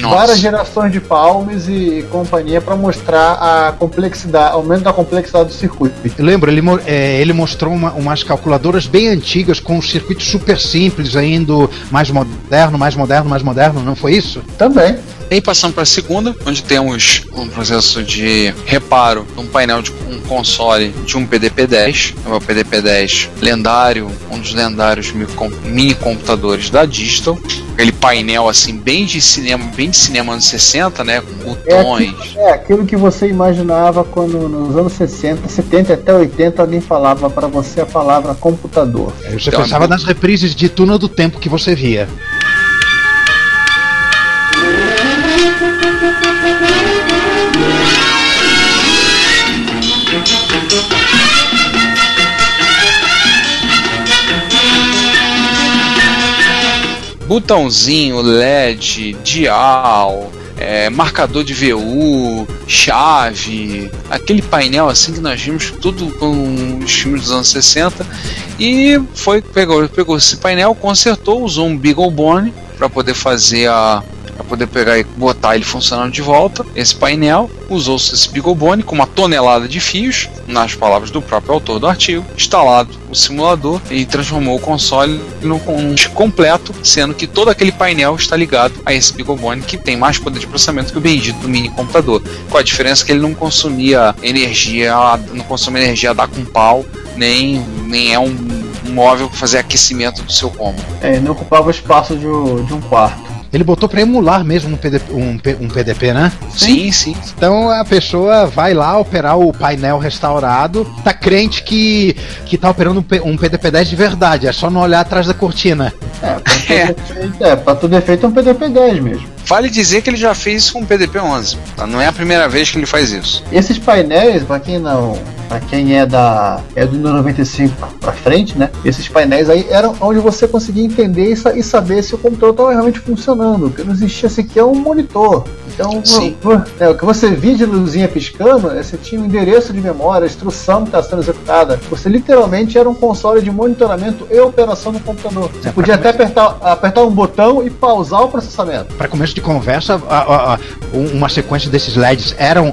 Várias gerações de palmes e companhia para mostrar a complexidade, aumento da complexidade do circuito. Eu lembro, ele, é, ele mostrou uma- umas calculadoras bem antigas com um circuito super simples, indo mais moderno, mais moderno, mais moderno, não foi isso? Também. E aí passando para a segunda, onde temos um processo de reparo de um painel de um console de um PDP-10, é o PDP-10 lendário, um dos lendários mini computadores da Digital, aquele painel assim bem de cinema, bem de cinema anos 60, né, com É botões. aquilo, é aquilo que você imaginava quando nos anos 60, 70 até 80 alguém falava para você a palavra computador. Aí você pensava nas reprises de Túnel do Tempo que você via. Botãozinho LED, dial, é, marcador de VU, chave, aquele painel assim que nós vimos tudo com os filmes dos anos 60 e foi pegou, pegou esse painel, consertou, usou um BeagleBone para poder fazer a para poder pegar e botar ele funcionando de volta. Esse painel usou-se esse BeagleBone com uma tonelada de fios, nas palavras do próprio autor do artigo, instalado o simulador e transformou o console num completo, sendo que todo aquele painel está ligado a esse BeagleBone que tem mais poder de processamento que o bendito do mini computador. Com a diferença que ele não consumia energia, não consome energia a dar com pau, nem, nem é um, móvel para fazer aquecimento do seu home. É, não ocupava espaço de, de um quarto. Ele botou pra emular mesmo um PDP, um, P- um PDP, né? Sim, sim. Então a pessoa vai lá operar o painel restaurado, tá crente que, que tá operando um, P- um PDP-10 de verdade, é só não olhar atrás da cortina. É, pra todo efeito, é, pra todo efeito é um PDP-10 mesmo. Vale dizer que ele já fez isso com o PDP-11. tá? Não é a primeira vez que ele faz isso. Esses painéis, pra quem não. Pra quem é da. é do 95 pra frente, né? Esses painéis aí eram onde você conseguia entender e, sa- saber se o computador estava realmente funcionando. Porque não existia sequer um monitor. Então, é, o que você via de luzinha piscando, é, você tinha o endereço de memória, a instrução que está sendo executada. Você literalmente era um console de monitoramento e operação no computador. Você É, podia até apertar, apertar um botão e pausar o processamento. Para começo de conversa, a- a- a- um- uma sequência desses LEDs eram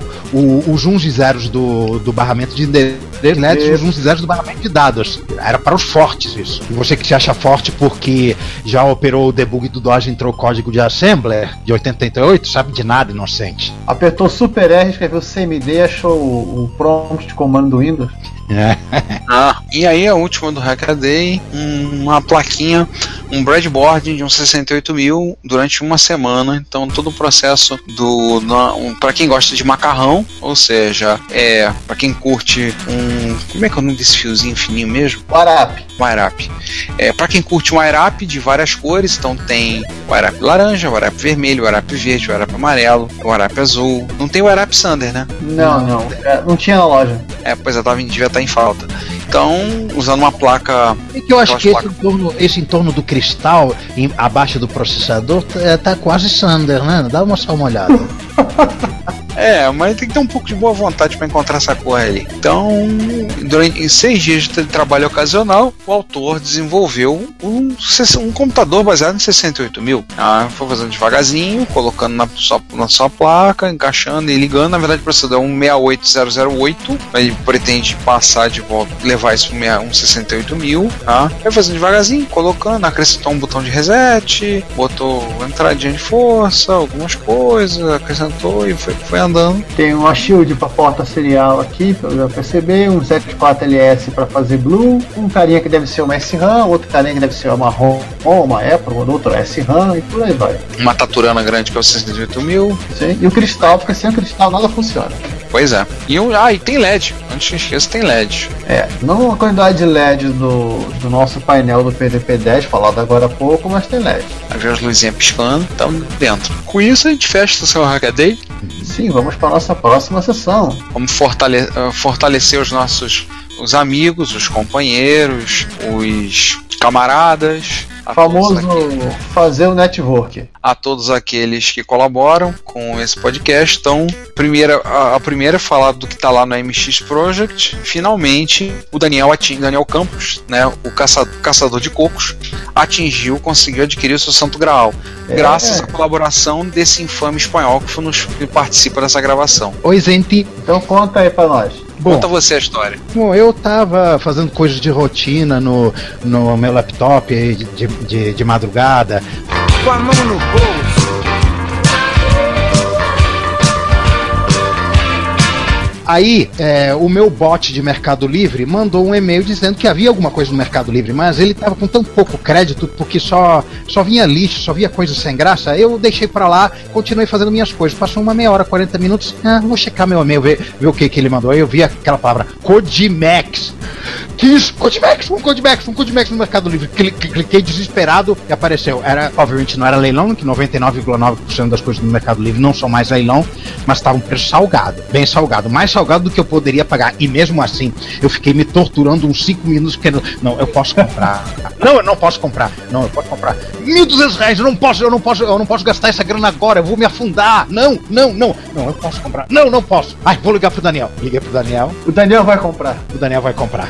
os uns e zeros do, do barramento de endereço, LEDs os uns e zeros do barramento de dados. Era para os fortes isso. E você que se acha forte porque já operou o debug do DOS e entrou código de assembler de 88, sabe de nada, inocente. Apertou Super R, escreveu CMD e achou o, o prompt de comando do Windows. É. Ah, e aí a última do Hackaday, um- uma plaquinha, um breadboard de uns 68 mil durante uma semana. Então todo o processo do um, para quem gosta de macarrão, ou seja, é para quem curte um como é que é o nome desse fiozinho fininho mesmo? Warap. Wirap. É, para quem curte um Wirap de várias cores, então tem o Wirap laranja, o Wirap vermelho, o Wirap verde, o Wirap amarelo, o Wirap azul. Não tem o Wirap Sander, né? Não, não. é, Não tinha na loja. É, pois é, tava, devia estar em falta. Então, usando uma placa. E que eu acho que esse entorno, esse entorno do cristal em- abaixo do processador tá, tá quase Sander, né? Dá uma só uma olhada. É, mas tem que ter um pouco de boa vontade para encontrar essa cor ali. Então, durante, em seis dias de trabalho ocasional, o autor desenvolveu um, um computador baseado em 68 mil. Ah, foi fazendo devagarzinho, colocando na sua, na sua placa, encaixando e ligando. Na verdade, o processador é um 68008. Ele pretende passar de volta, levar isso para um 68 mil. Tá? Vai fazendo devagarzinho, colocando, acrescentou um botão de reset, botou entradinha de força, algumas coisas, acrescentou e foi, foi andando. Tem uma shield para porta serial aqui, pelo PCB, um 74LS para fazer Blue, um carinha que deve ser uma SRAM, outro carinha que deve ser uma ROM, ou uma Apple, outro SRAM e por aí vai. Uma Taturana grande que é o 68 mil. Sim. E o cristal, porque sem o cristal nada funciona. Pois é. E, um, ah, e tem LED. Antes que eu esqueça, tem LED. É, não a quantidade de LED do, do nosso painel do PDP-10, falado agora há pouco, mas tem LED. Aí vem as luzinhas piscando, estamos dentro. Com isso, a gente fecha o seu Hackaday. Sim, vamos para nossa próxima sessão. Vamos fortale eh, fortalecer os nossos os amigos, os companheiros, os camaradas. Famoso aqueles- fazer o network. a todos aqueles que colaboram com esse podcast. Então, primeira, a, a primeira é falar do que está lá no MX Project. Finalmente, o Daniel, ating, Daniel Campos, né, o caça, caçador de cocos, atingiu, conseguiu adquirir o seu santo graal. É. Graças à colaboração desse infame espanhol que, nos, que participa dessa gravação. Oi, gente. Então conta aí para nós. Bom, Conta você a história. Bom, eu tava fazendo coisas de rotina no, no meu laptop de, de, de, de madrugada. Com a mão no bolso. Aí, é, o meu bot de Mercado Livre mandou um e-mail dizendo que havia alguma coisa no Mercado Livre, mas ele tava com tão pouco crédito porque só, só vinha lixo, só via coisa sem graça. Eu deixei pra lá, continuei fazendo minhas coisas. Passou uma meia hora, 40 minutos. Ah, vou checar meu e-mail, ver, ver o que, que ele mandou. Aí eu vi aquela palavra Codimax. Que isso? Codimax, um Codimax, um Codimax no Mercado Livre. Cli- cli- Cliquei desesperado e apareceu. Era, obviamente, não era leilão, que 99,9% das coisas no Mercado Livre não são mais leilão, mas estava um preço salgado, bem salgado, mais salgado do que eu poderia pagar. E mesmo assim, eu fiquei me torturando uns 5 minutos querendo. Não, eu posso comprar. Não, eu não posso comprar. Não, eu posso comprar. 1.200 reais, eu não posso, eu não posso, eu não posso gastar essa grana agora, eu vou me afundar. Não, não, não. Não, eu posso comprar. Não, não posso. Ai, vou ligar pro Daniel. Liguei pro Daniel O Daniel vai comprar. o Daniel vai comprar.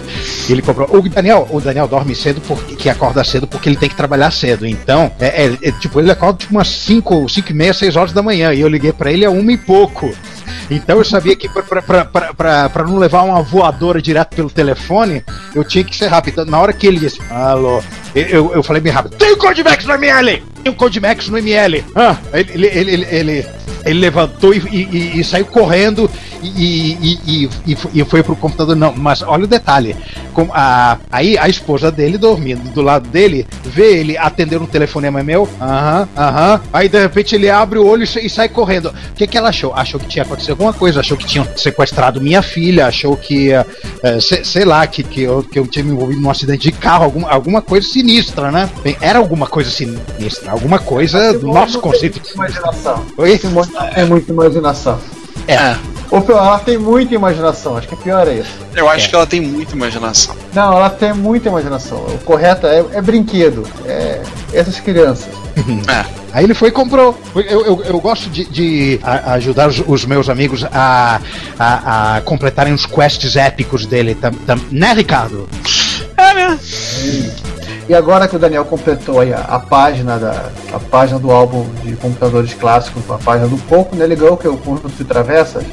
Ele comprou. O Daniel, o Daniel dorme cedo porque que acorda cedo porque ele tem que trabalhar cedo. Então, é, é- é, tipo, ele acorda tipo umas 5, 5 e meia, 6 horas da manhã. E eu liguei pra ele a uma e pouco. Então eu sabia que pra não levar uma voadora direto pelo telefone, eu tinha que ser rápido. Então, Na hora que ele disse, alô, eu, eu, eu falei bem rápido, tem o Codimax no ML! Tem o Codimax no ML! Ah, ele, ele, ele, ele, ele- levantou e, e- e saiu correndo e, e foi pro computador. Não, mas olha o detalhe. Com a, aí a esposa dele dormindo do lado dele, vê ele atender um telefonema meu. Aham, aham. Aí de repente ele abre o olho e sa- sai correndo. O que, que ela achou? Achou que tinha acontecido alguma coisa, achou que tinham sequestrado minha filha, achou que, eh, eh, sei, sei lá, que, que, eu, que eu tinha me envolvido num acidente de carro, alguma, alguma coisa sinistra, né? Bem, era alguma coisa sinistra, alguma coisa do nosso conceito. de Imaginação. É muita imaginação. É. Ou pior, ela tem muita imaginação, acho que pior é isso. Eu acho que ela tem muita imaginação. Não, ela tem muita imaginação. O correto é, é brinquedo. É essas crianças. É. Aí ele foi e comprou. Eu, eu, eu gosto de, de ajudar os, os meus amigos a, a, a completarem os quests épicos dele, tam, tam- né, Ricardo? É mesmo. E agora que o Daniel completou aí a, a página da a página do álbum de computadores clássicos, a página do Coco, né? Ganhou que é o conjunto de travessas.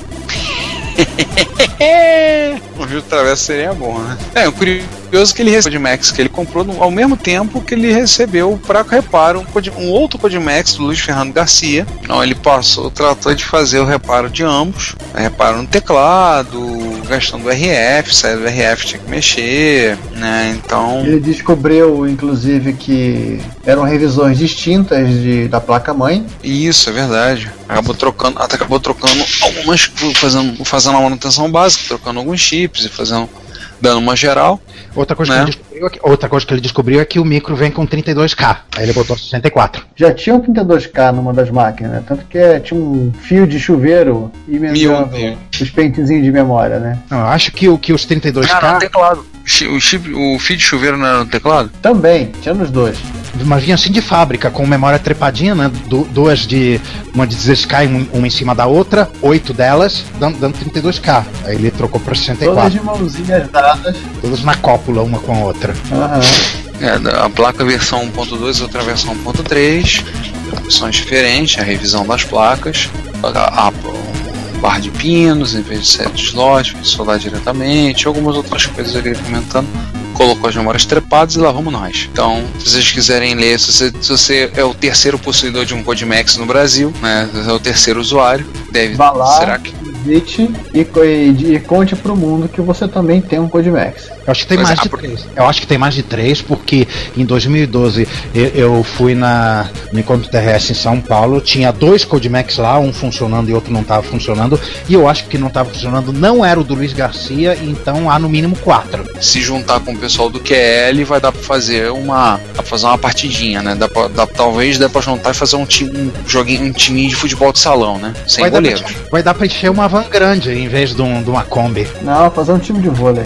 O Rio Travessa seria bom, né? É, o curioso é que ele recebeu o Codimax que ele comprou no- ao mesmo tempo que ele recebeu para reparo um, Codi- um outro Codimax do Luiz Fernando Garcia. Então ele passou, tratou de fazer o reparo de ambos. Reparo no teclado, gastando RF, saiu do RF, tinha que mexer, né? Então. Ele descobriu, inclusive, que eram revisões distintas de, da placa-mãe. Isso, é verdade. Acabou trocando, até acabou trocando algumas, fazendo, fazendo a manutenção básica, trocando alguns chips e fazendo, dando uma geral. Outra coisa, Né? que ele descobriu é que, outra coisa que ele descobriu é que o micro vem com 32K. Aí ele botou 64. Já tinha um 32K numa das máquinas, né? Tanto que é, tinha um fio de chuveiro Mil, os pentezinhos de memória, né? Não, eu acho que, o- que os 32K. Ah, no teclado. O, chip, o fio de chuveiro não era no teclado? Também, tinha nos dois. Mas vinha assim de fábrica, com memória trepadinha, né? Du- duas de. Uma de 16K, um- uma em cima da outra, oito delas, dando, dando 32K. Aí ele trocou pra Todas 64. de mãozinhas dadas. Todas na cópula, uma com a outra. Aham. É, a placa versão 1.2 e outra versão 1.3, opções diferentes, a revisão das placas, a, a, um bar de pinos em vez de set de slot, para soldar diretamente, algumas outras coisas ali comentando. Colocou as memórias trepadas e lá vamos nós. Então, se vocês quiserem ler, se você, se você é o terceiro possuidor de um Codimax no Brasil, né, se você é o terceiro usuário, deve. Vá lá, Será que e, e, e conte pro mundo que você também tem um Codimax. Eu acho que tem Mas mais a de três. Eu acho que tem mais de três, porque em 2012 eu, eu fui na, no Encontro TRS em São Paulo, tinha dois Codimax lá, um funcionando e outro não estava funcionando, e eu acho que não estava funcionando não era o do Luiz Garcia, então há no mínimo quatro. se juntar com o pessoal do QL vai dar pra fazer uma dá pra fazer uma partidinha, né? Dá pra, dá- talvez dá pra juntar e fazer um time um joguinho um timinho de futebol de salão, né? Sem Vai dar, goleiros. pra, vai dar pra encher uma van grande em vez de, um- de uma Kombi. Não, fazer um time de vôlei.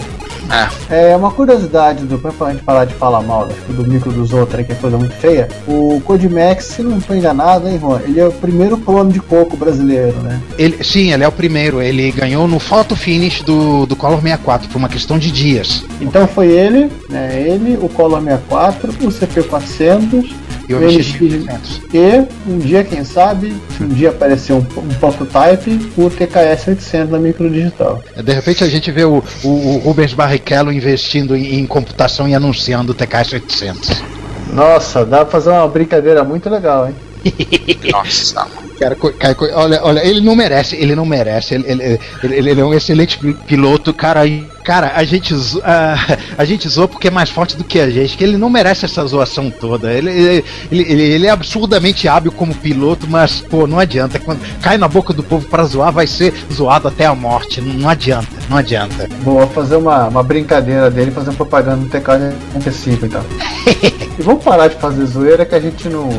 É. É uma curiosidade do pra gente parar de falar mal do micro dos outros que é coisa muito feia. O Codimax, se não estou enganado, hein, Juan? Ele é o primeiro clone de coco brasileiro, né? Ele, sim, ele é o primeiro. Ele ganhou no photo finish do, do Color 64 por uma questão de dias. Então foi ele, né? Ele, o Color 64, o CP400 E o o MX NX 1800. e um dia, quem sabe, um dia apareceu um, um prototype, o TKS 800 da Microdigital. De repente a gente vê o, o, o Rubens Barrichello investindo em, em computação e anunciando o TKS 800. Nossa, dá pra fazer uma brincadeira muito legal, hein? Nossa, Cara, olha, olha, ele não merece, ele não merece. Ele, ele, ele, ele é um excelente pi- piloto, cara. Cara, a gente, ah, a gente zoa porque é mais forte do que a gente, que ele não merece essa zoação toda. Ele, ele, ele, ele- é absurdamente hábil como piloto, mas, pô, não adianta. Quando cai na boca do povo pra zoar, vai ser zoado até a morte. Não, não adianta, não adianta. Vou fazer uma, uma brincadeira dele, fazer propaganda no TKS 85 então. e vamos parar de fazer zoeira que a gente não.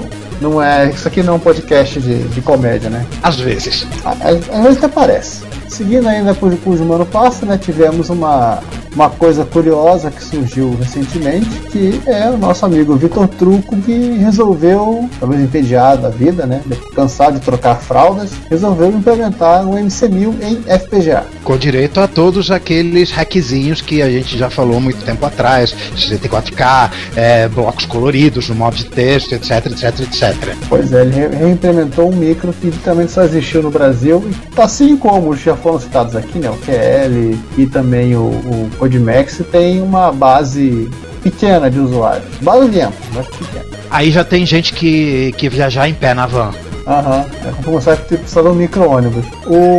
Não é. Isso aqui não é um podcast de, de comédia, né? Às vezes. Às às vezes até parece. Seguindo ainda por cujo ano passa, né, tivemos uma, uma coisa curiosa que surgiu recentemente, que é o nosso amigo Vitor Truco, que resolveu, talvez entediado da vida, né, cansado de trocar fraldas, resolveu implementar o MC1000 em FPGA. Com direito a todos aqueles hackzinhos que a gente já falou muito tempo atrás, 64K, é, blocos coloridos no modo de texto, etc, etc, etc. Pois é, ele re- reimplementou um micro que também só existiu no Brasil, e assim como já foram citados aqui, né, o QL e também o, o Codimax, tem uma base pequena de usuários. Base dentro, mas pequena. Aí já tem gente que, que viajar em pé na van. Aham, é como a ter precisado de um micro-ônibus.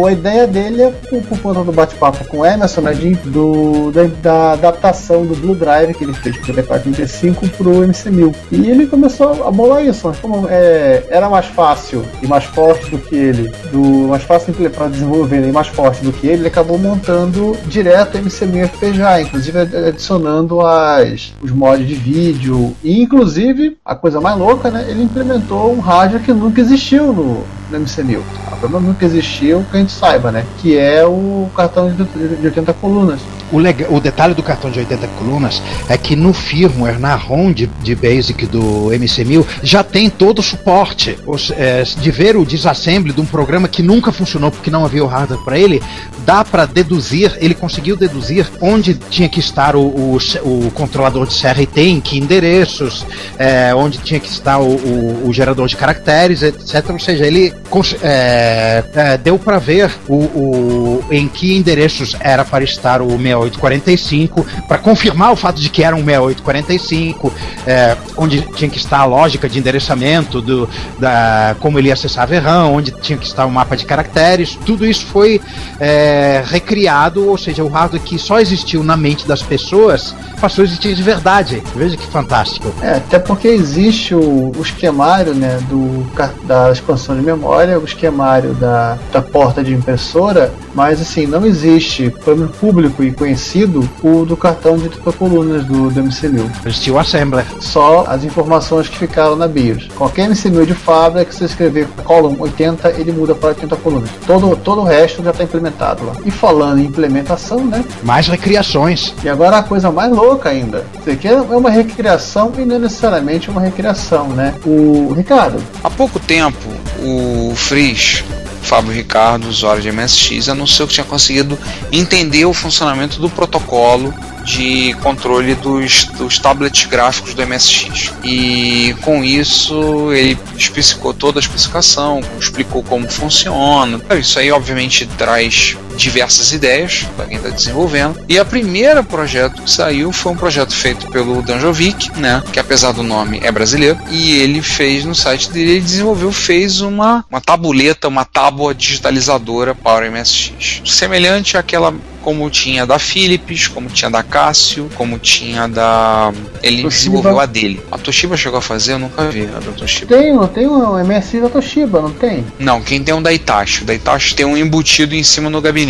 A ideia dele é por, por conta do bate-papo com o Emerson, né, de- do, da, da adaptação do Blue Drive que ele fez pro TP435 pro MC1000. E ele começou a bolar isso, mas como é, era mais fácil e mais forte do que ele, do, mais fácil para desenvolver e mais forte do que ele, ele acabou montando direto o MC1000 FPGA, inclusive adicionando as, os mods de vídeo. E inclusive, a coisa mais louca, né, ele implementou um hardware que nunca existiu no, no MC1000. A problema nunca existiu, que a gente saiba, né? Que é o cartão de, de 80 colunas. O, lega- o detalhe do cartão de 80 colunas é que no firmware, na ROM de, de Basic do MC1000, já tem todo o suporte. Os, é, de ver o disassembly de um programa que nunca funcionou porque não havia o hardware para ele, dá para deduzir, ele conseguiu deduzir onde tinha que estar o, o, o controlador de CRT, em que endereços, é, onde tinha que estar o, o- gerador de caracteres, etc. Ou seja, ele é, é, deu para ver o, o- em que endereços era para estar o 6845, para confirmar o fato de que era um 6845, é, onde tinha que estar a lógica de endereçamento, do, da, como ele acessava RAM, onde tinha que estar o mapa de caracteres, tudo isso foi é, recriado, ou seja, o hardware que só existiu na mente das pessoas passou a existir de verdade. Veja que fantástico. É, até porque existe o, o esquemário né, do, da expansão de memória, o esquemário da, da porta de impressora, mas assim, não existe, pelo público e conhecido, o do cartão de 80 colunas do, do MC1000. Existiu o assembler. Só as informações que ficaram na BIOS. Qualquer MC1000 de fábrica, se você escrever column 80, ele muda para 80 colunas. Todo, todo o resto já está implementado lá. E falando em implementação, né? Mais recriações. E agora a coisa mais louca ainda. Isso aqui é uma recriação e não é necessariamente uma recriação, né? O Ricardo, Há pouco tempo, o Frizz, Fábio Ricardo, usuário de MSX, anunciou que tinha conseguido entender o funcionamento do protocolo de controle dos, dos tablets gráficos do MSX. E com isso ele especificou toda a especificação, explicou como funciona. Isso aí obviamente traz diversas ideias para quem está desenvolvendo. E a primeira projeto que saiu foi um projeto feito pelo Danjovic, né, que apesar do nome é brasileiro, e ele fez no site dele, ele desenvolveu, fez uma, uma tabuleta, uma tábua digitalizadora para o MSX. Semelhante àquela como tinha da Philips, como tinha da Casio, como tinha da. Ele Toshiba. desenvolveu a dele. A Toshiba chegou a fazer, eu nunca vi a da Toshiba. tem, não tem um MSI da Toshiba, não tem? Não, quem tem um da Itachi. O da Itachi tem um embutido em cima no gabinete.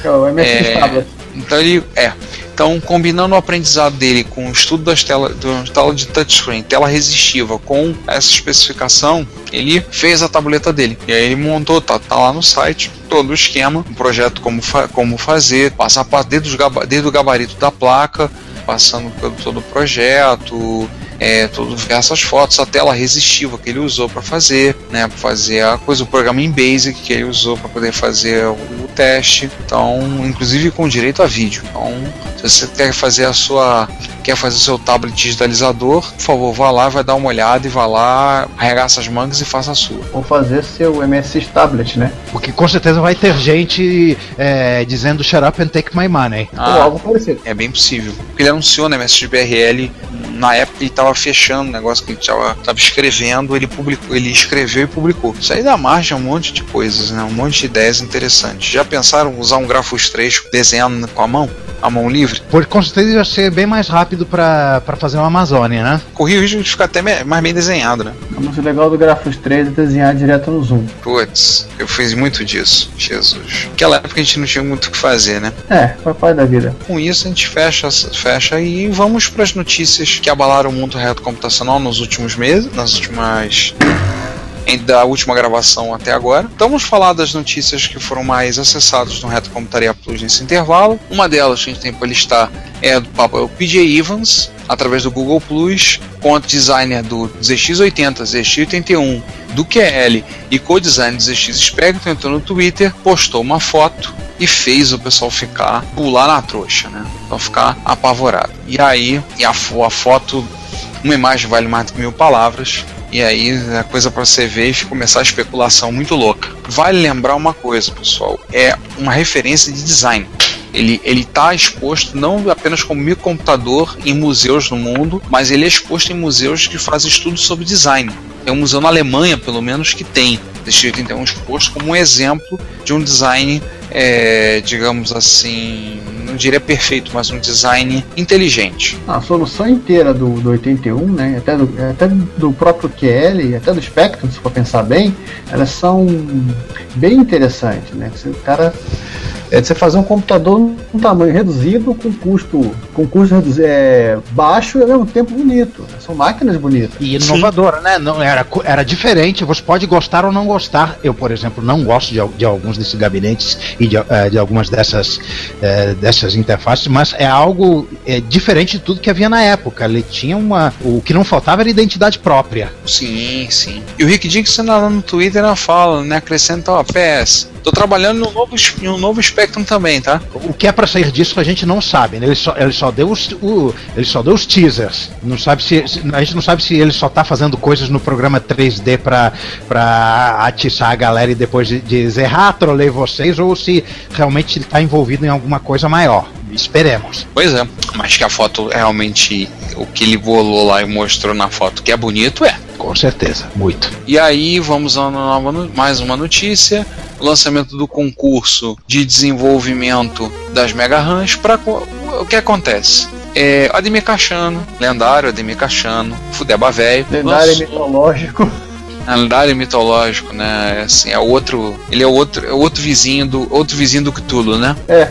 Que é É. Então ele é. Então, combinando o aprendizado dele com o estudo das telas do tela de touchscreen, tela resistiva, com essa especificação, ele fez a tabuleta dele. E aí ele montou, tá, tá lá no site, todo o esquema, um projeto como, fa- como fazer, passar desde, os desde o gabarito da placa, passando pelo todo o projeto, é, todo, essas fotos, a tela resistiva que ele usou para fazer, né, para fazer a coisa, o programa em Basic que ele usou para poder fazer o teste, então, inclusive com direito a vídeo. Então, se você quer fazer a sua, quer fazer o seu tablet digitalizador, por favor, vá lá, vai dar uma olhada e vá lá, arregaça as mangas e faça a sua. Vou fazer seu MSI tablet, né? Porque com certeza vai ter gente é, dizendo shut up and take my money. Ou algo parecido. É bem possível. Porque ele anunciou na MSXBRL, na época ele estava fechando o negócio que ele estava escrevendo, ele publicou, ele escreveu e publicou. Isso aí dá margem a um monte de coisas, né? Um monte de ideias interessantes. Já pensaram em usar um Grafos 3 desenhando com a mão? A mão livre? Por com certeza vai ser bem mais rápido pra pra fazer uma Amazônia, né? Corria o risco de ficar até mais bem desenhado, né? Mas o legal do Grafos 3 é desenhar direto no Zoom. Putz, eu fiz muito disso, Jesus. Naquela época a gente não tinha muito o que fazer, né? É, papai da vida. Com isso a gente fecha, fecha e vamos para as notícias que abalaram o mundo reto computacional nos últimos meses, nas últimas da última gravação até agora. Então vamos falar das notícias que foram mais acessadas no Reto Computaria Plus nesse intervalo. Uma delas que a gente tem para listar é do papo PJ Evans, através do Google Plus, contra designer do ZX80, ZX81, do QL e co-design do ZX Spectrum entrou no Twitter, postou uma foto e fez o pessoal ficar pular na trouxa, né? Então ficar apavorado. E aí, e a, a foto, uma imagem vale mais do que mil palavras. E aí a coisa para você ver e começar a especulação muito louca. Vale lembrar uma coisa, pessoal, é uma referência de design. Ele está exposto não apenas como microcomputador em museus no mundo, mas ele é exposto em museus que fazem estudos sobre design. Tem um museu na Alemanha, pelo menos, que tem. desse 81 exposto como um exemplo de um design, é, digamos assim, diria perfeito, mas um design inteligente. A solução inteira do, do 81, né, até do, até do próprio QL, até do Spectrum, se for pensar bem, elas são bem interessantes, né? O cara é de você fazer um computador num tamanho reduzido, com custo, com custo reduzi- é, baixo e ao mesmo tempo bonito. São máquinas bonitas. E inovadora, né? Não, era, era diferente, você pode gostar ou não gostar. Eu, por exemplo, não gosto de, de alguns desses gabinetes e de, eh, de algumas dessas, eh, dessas interfaces, mas é algo eh, diferente de tudo que havia na época. Ele tinha uma. O que não faltava era identidade própria. Sim, sim. E o Rick Dixon lá no Twitter fala, né? Acrescenta, ó, PS. Tô trabalhando no novo, es- em um novo Spectrum também, tá? O que é pra sair disso a gente não sabe. Né? Ele, só, ele, só deu os, o, ele só deu os teasers. Não sabe se, a gente não sabe se ele só tá fazendo coisas no programa 3D pra, pra atiçar a galera e depois de- dizer, ah, trolei vocês, ou se realmente ele tá envolvido em alguma coisa maior. Esperemos. Pois é. Mas que a foto realmente, o que ele bolou lá e mostrou na foto que é bonito, é. Com certeza, muito. E aí vamos a mais uma notícia: o lançamento do concurso de desenvolvimento das Mega Runs. Para o que acontece? É, Ademir Cachano, lendário Ademir Cachano, Fudeba Velho, Lendário mitológico. lendário mitológico, né? Assim, é outro, ele é outro, é outro vizinho do outro vizinho do Cthulhu, né? É.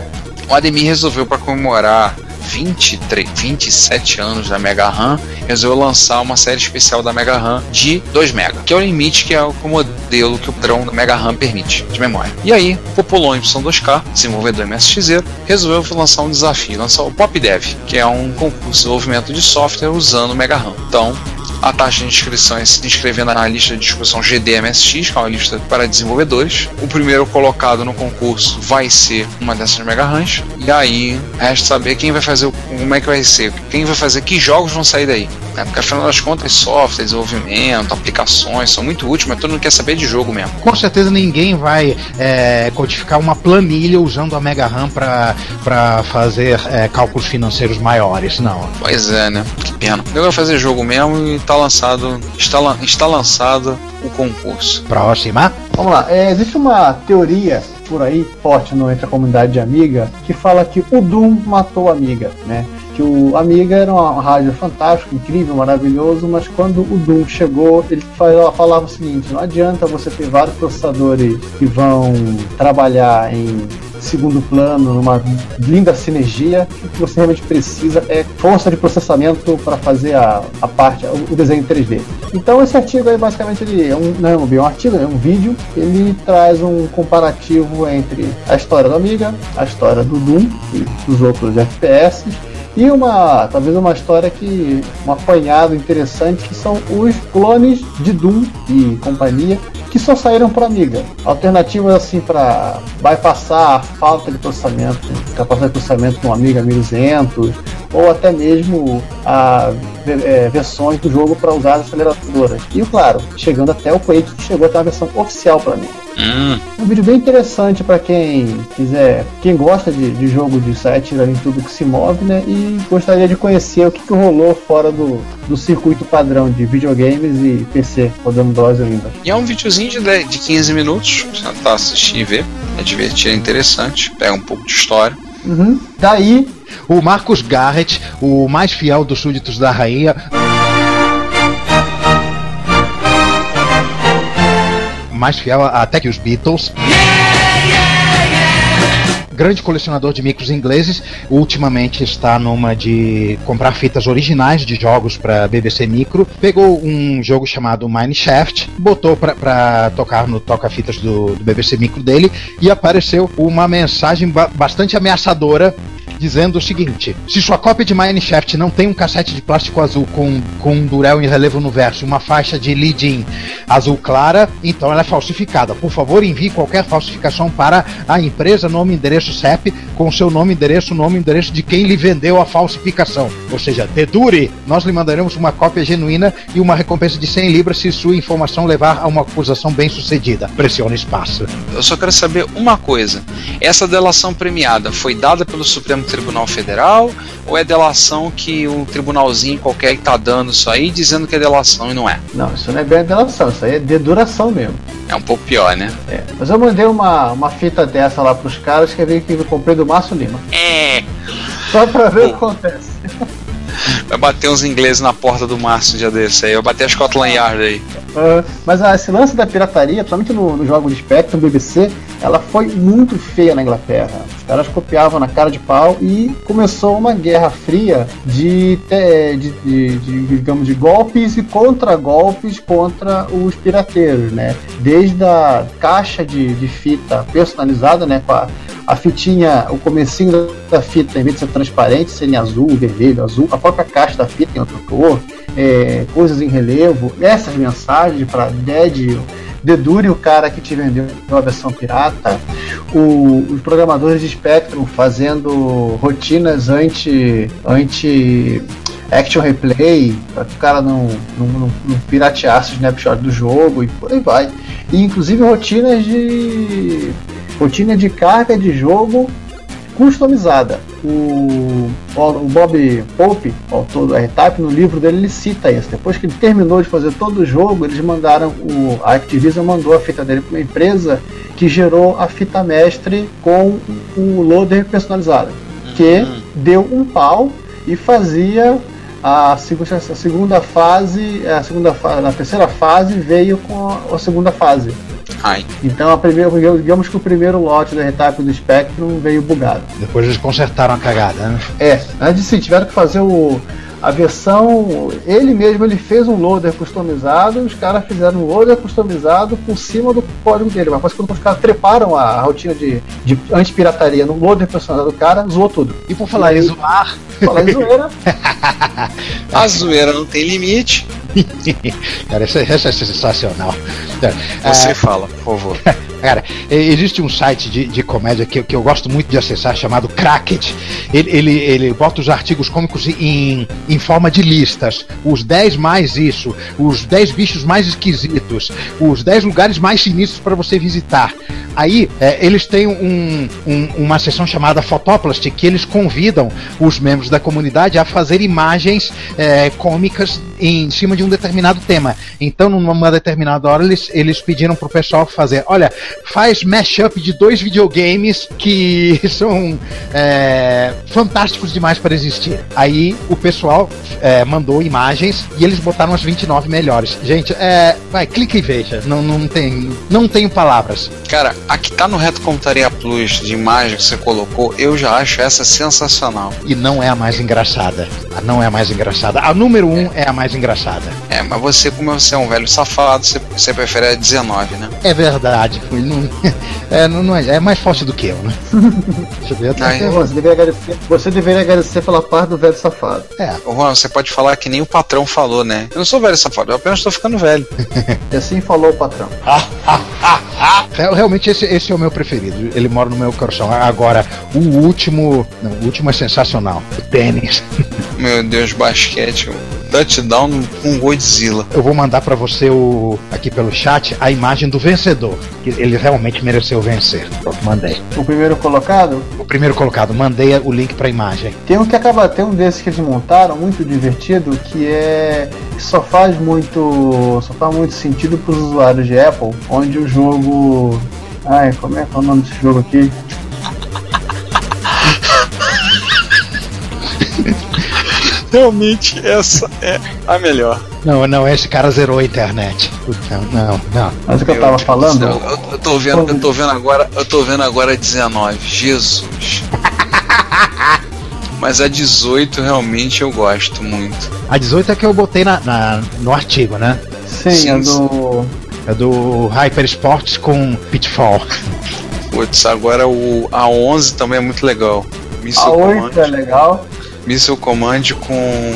O Ademir resolveu para comemorar 23, 27 anos da Mega RAM, resolveu lançar uma série especial da Mega RAM de 2 MB, que é o limite que é o modelo que o padrão da Mega RAM permite de memória. E aí, Popolon Y2K, desenvolvedor MSX, resolveu lançar um desafio, lançar o PopDev, que é um concurso de desenvolvimento de software usando Mega RAM. Então, a taxa de inscrição é se inscrever na lista de discussão GDMSX, que é uma lista para desenvolvedores. O primeiro colocado no concurso vai ser uma dessas mega runs. E aí, resta saber quem vai fazer, o- como é que vai ser, quem vai fazer, que jogos vão sair daí. né? Porque afinal das contas, software, desenvolvimento, aplicações são muito úteis, mas todo mundo quer saber de jogo mesmo. Com certeza ninguém vai é, codificar uma planilha usando a Mega RAM para fazer é, cálculos financeiros maiores, não. Pois é, né? Pena. Eu vou fazer jogo mesmo e tá lançado, está, lan- está lançado o concurso. Próxima. Vamos lá, é, existe uma teoria por aí, forte no, entre a comunidade de Amiga, que fala que o Doom matou a Amiga, né? Que o Amiga era uma rádio fantástica, incrível, maravilhoso, mas quando o Doom chegou, ele falava, falava o seguinte: não adianta você ter vários processadores que vão trabalhar em segundo plano, numa linda sinergia, o que você realmente precisa é força de processamento para fazer a, a parte, o, desenho 3D. Então esse artigo aí basicamente ele é um, não é bem um artigo, é um vídeo, ele traz um comparativo entre a história do Amiga, a história do Doom e dos outros FPS e uma, talvez uma história que, um apanhado interessante, que são os clones de Doom e companhia, que só saíram para Amiga. Alternativas assim para bypassar a falta de processamento, capacidade de processamento com Amiga 1200, ou até mesmo a, é, versões do jogo para usar as aceleradoras. E claro, chegando até o Quake, que chegou até uma versão oficial para Amiga. Hum, Um vídeo bem interessante para quem quiser, quem gosta de, de jogo de sátira em tudo que se move, né? E gostaria de conhecer o que, que rolou fora do, do circuito padrão de videogames e PC, rodando DOS e Windows. E é um videozinho de, 10 de 15 minutos, sentar, assistir e ver. É divertido, é interessante, pega um pouco de história. Uhum. Daí, O Marcos Garrett, o mais fiel dos súditos da rainha. Mais fiel até que os Beatles. Grande colecionador de micros ingleses, ultimamente está numa de comprar fitas originais de jogos para BBC Micro. Pegou um jogo chamado Mineshaft, botou para tocar no toca-fitas do, do BBC Micro dele e apareceu uma mensagem ba- bastante ameaçadora dizendo o seguinte: se sua cópia de Mineshaft não tem um cassete de plástico azul com, com um durel em relevo no verso uma faixa de lead-in azul clara, então ela é falsificada. Por favor, envie qualquer falsificação para a empresa, nome, endereço CEP, com seu nome, endereço, nome endereço de quem lhe vendeu a falsificação. Ou seja, dedure, nós lhe mandaremos uma cópia genuína e uma recompensa de 100 libras se sua informação levar a uma acusação bem sucedida. Pressione espaço. Eu só quero saber uma coisa: essa delação premiada foi dada pelo Supremo Tribunal Federal ou é delação que um tribunalzinho qualquer que tá dando isso aí dizendo que é delação e não é? Não, isso não é bem delação, isso aí é deduração mesmo. É um pouco pior, né? É. Mas eu mandei uma, uma fita dessa lá pros caras que eu que eu comprei do Márcio Lima. É. Só pra ver o que acontece. Vai bater uns ingleses na porta do Márcio um dia desse aí. Vai bater a Scotland Yard aí. Ah, mas ah, esse lance da pirataria, principalmente no, no jogo de Spectrum, BBC, ela foi muito feia na Inglaterra. Os caras copiavam na cara de pau e começou uma guerra fria de, de, de- de, digamos, de golpes e contra-golpes contra os pirateiros, né? Desde a caixa de, de fita personalizada, né? Com a, a fitinha, o comecinho da- fita, em vez de ser transparente, ser azul, vermelho, azul, a própria caixa da fita em outra cor, é, coisas em relevo, essas mensagens para Dead, dedure o cara que te vendeu a versão pirata, o- os programadores de Spectrum fazendo rotinas anti, anti action replay, para que o cara não, não, não, não pirateasse o snapshot do jogo e por aí vai. E inclusive rotinas de rotina de carga de jogo customizada. O, o Bob Pope, o autor do R-Type, no livro dele ele cita isso. Depois que ele terminou de fazer todo o jogo, eles mandaram o a Activision mandou a fita dele para uma empresa que gerou a fita mestre com o loader personalizado, que deu um pau e fazia a segunda, fase, a segunda na terceira fase veio com a segunda fase. Então a primeira, digamos que o primeiro lote do R-Type do Spectrum veio bugado. Depois eles consertaram a cagada, né? É, antes sim, tiveram que fazer o, a versão. Ele mesmo ele fez um loader customizado, os caras fizeram um loader customizado por cima do código dele. Mas quando os caras treparam a, a rotina de, de anti-pirataria no loader personalizado do cara, zoou tudo. E por falar em zoar. Falar em zoeira, A zoeira não tem limite. Cara, isso, é- é sensacional. Você Ah, fala, por favor. Cara, existe um site de, de comédia que, eu- que eu gosto muito de acessar chamado Cracket. Ele, ele, ele bota os artigos cômicos em, em forma de listas. Os 10 mais isso, os 10 bichos mais esquisitos, os 10 lugares mais sinistros para você visitar. Aí é, eles têm um, um- uma sessão chamada Photoplast que eles convidam os membros da comunidade a fazer imagens é, cômicas em cima de um determinado tema. Então, numa determinada hora, eles, eles pediram pro pessoal fazer: olha, faz mashup de dois videogames que são é, fantásticos demais para existir. Aí o pessoal é, mandou imagens e eles botaram as 29 melhores. Gente, é, vai, clica e veja. Não, não, tem, não tenho palavras. Cara, a que tá no Reto Computaria Plus de imagem que você colocou, eu já acho essa sensacional. E não é a mais engraçada. A não é a mais engraçada. A número 1 um é a mais engraçada. É, mas você, como você é um velho safado, você, você prefere a 19, né? É verdade. Foi, não, é, não, não é, é mais forte do que eu, né? Deixa eu ver. até- Ai. você deveria, agradecer, você deveria agradecer pela parte do velho safado. É, Ô, Juan, você pode falar que nem o patrão falou, né? Eu não sou velho safado, eu apenas tô ficando velho. E assim falou o patrão. É, Realmente esse, esse é o meu preferido. Ele mora no meu coração. Agora, o último. Não, o último é sensacional. O tênis. Meu Deus, basquete. Touchdown com Godzilla. Eu vou mandar pra você o aqui pelo chat a imagem do vencedor. Que ele realmente mereceu vencer. Pronto, mandei. O primeiro colocado O primeiro colocado, mandei o link pra imagem. Tem um que acaba tem um desses que eles montaram muito divertido que é que só faz muito só faz muito sentido para os usuários de Apple, onde o jogo ai como é que é o nome desse jogo aqui? Realmente, essa é a melhor. Não, não, esse cara zerou a internet. Puta, Não, não. Mas o que eu tava Deus falando? céu, Eu, eu tô vendo, eu tô vendo agora, eu tô vendo agora a 19. Jesus. Mas a 18 realmente eu gosto muito. A 18 é que eu botei na, na- no artigo, né? Sim, Sim, é do É do Hyper Sports com Pitfall. Putz, agora o a 11 também é muito legal. Missile a 8 Command, é legal. Missile Command com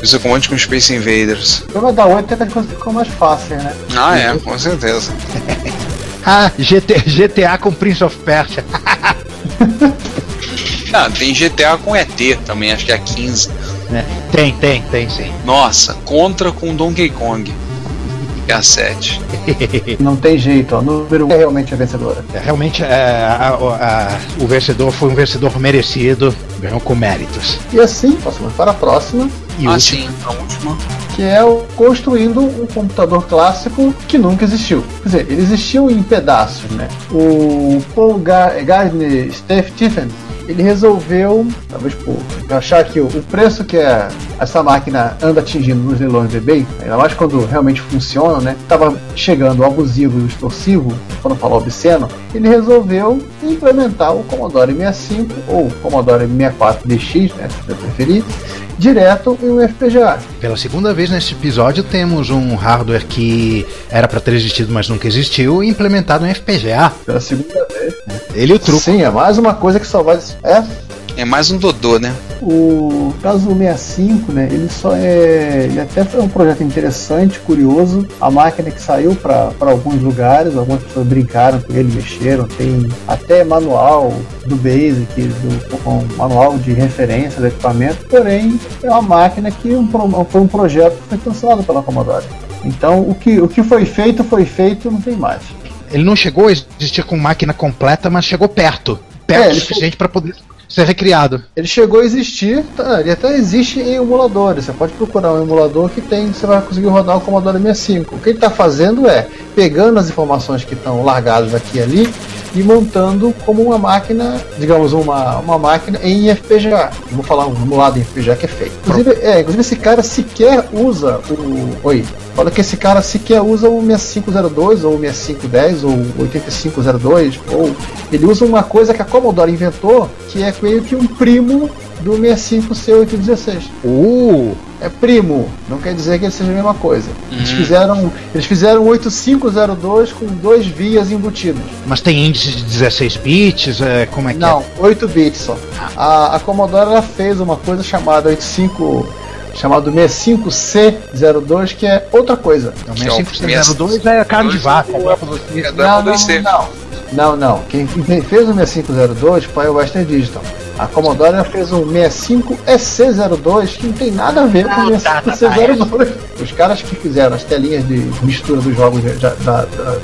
Missile Command com Space Invaders. O problema da 8 é que as coisas ficam mais fáceis, né? Ah, é, com certeza. Ah, GT, GTA com Prince of Persia. Ah, tem GTA com ET também, acho que é a 15. É, tem, tem, tem sim. Nossa, Contra com Donkey Kong. É a 7. Não tem jeito, ó. Número 1 é realmente a vencedora. É, Realmente, é, a- a- o vencedor foi um vencedor merecido, ganhou com méritos. E assim, passamos para a próxima, E ah, último, sim, a última. que é o construindo um computador clássico que nunca existiu. Quer dizer, ele existiu em pedaços, né? O Paul Ga- Gardner Stephen ele resolveu, talvez por achar que o, o preço que a- essa máquina anda atingindo nos leilões do eBay, ainda mais quando realmente funciona, né? Estava chegando ao abusivo e extorsivo, quando falar obsceno, ele resolveu implementar o Commodore 65 ou Commodore 64 DX, né, se você preferir, direto em um FPGA. pela segunda vez nesse episódio, temos um hardware que era para ter existido, mas nunca existiu, implementado em FPGA. Pela segunda vez. Ele e o truco. Sim, é mais uma coisa que só vai. É, É mais um Dodô, né? o caso 65, né? Ele só é. Ele até foi um projeto interessante, curioso. A máquina que saiu para alguns lugares, algumas pessoas brincaram com ele, mexeram. Tem até manual do Basic, do, com manual de referência do equipamento. Porém, é uma máquina que um, foi um projeto que foi cancelado pela Commodore. Então, o que, o que foi feito, foi feito, não tem mais. Ele não chegou a existir com máquina completa, mas chegou perto. Perto É, o suficiente para poder ser recriado. Ele chegou a existir, tá, ele até existe em emuladores. Você pode procurar um emulador que tem, você vai conseguir rodar o Commodore 65. O que ele está fazendo é pegando as informações que estão largadas aqui e ali e montando como uma máquina, digamos, uma, uma máquina em FPGA. Vou falar um emulado em FPGA que é feito. Inclusive, é, inclusive esse cara sequer usa o. Oi. Fala que esse cara sequer usa o 6502 ou o 6510 ou o 8502 ou ele usa uma coisa que a Commodore inventou que é meio que um primo do 65C816. Uh! É primo, não quer dizer que ele seja a mesma coisa. Eles Uhum. fizeram, eles fizeram um 8502 com dois vias embutidos. Mas tem índice de 16 bits? É, como é que Não, 8 bits só. A, a Commodore ela fez uma coisa chamada 85 chamado 65C02 que é outra coisa. é? O Que é o 6502 é carne de vaca. É do Não, não, não. Não, não. Quem quem fez o 6502 foi o Western Digital. A Commodore fez um 65EC02 que não tem nada a ver com o 65C02. Os caras que fizeram as telinhas de mistura dos jogos da, da, da-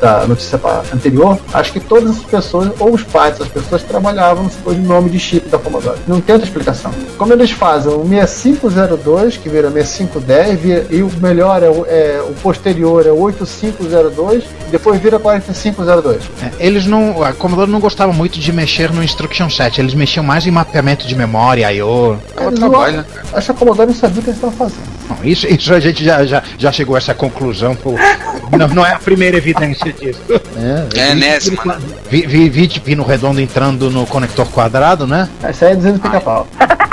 da notícia anterior, acho que todas as pessoas, ou os pais das pessoas, trabalhavam no de nome de chip da Commodore. Não tem outra explicação. Como eles fazem o 6502, que vira 6510, vira- e o melhor é o, é, o posterior é o 8502, e depois vira 4502. É, Eles não. A Commodore não gostava muito de mexer no instruction set, eles mexiam mais em mapeamento de memória, I.O. Cara. Acho que a Commodore não sabia o que eles estavam fazendo. Não, isso, isso a gente já, já, já chegou a essa conclusão. pô. Não, não é a primeira evidência disso. É a enésima, né? Vi, vi, vi, vi no redondo entrando no conector quadrado, né? Isso aí é dizendo pica-pau.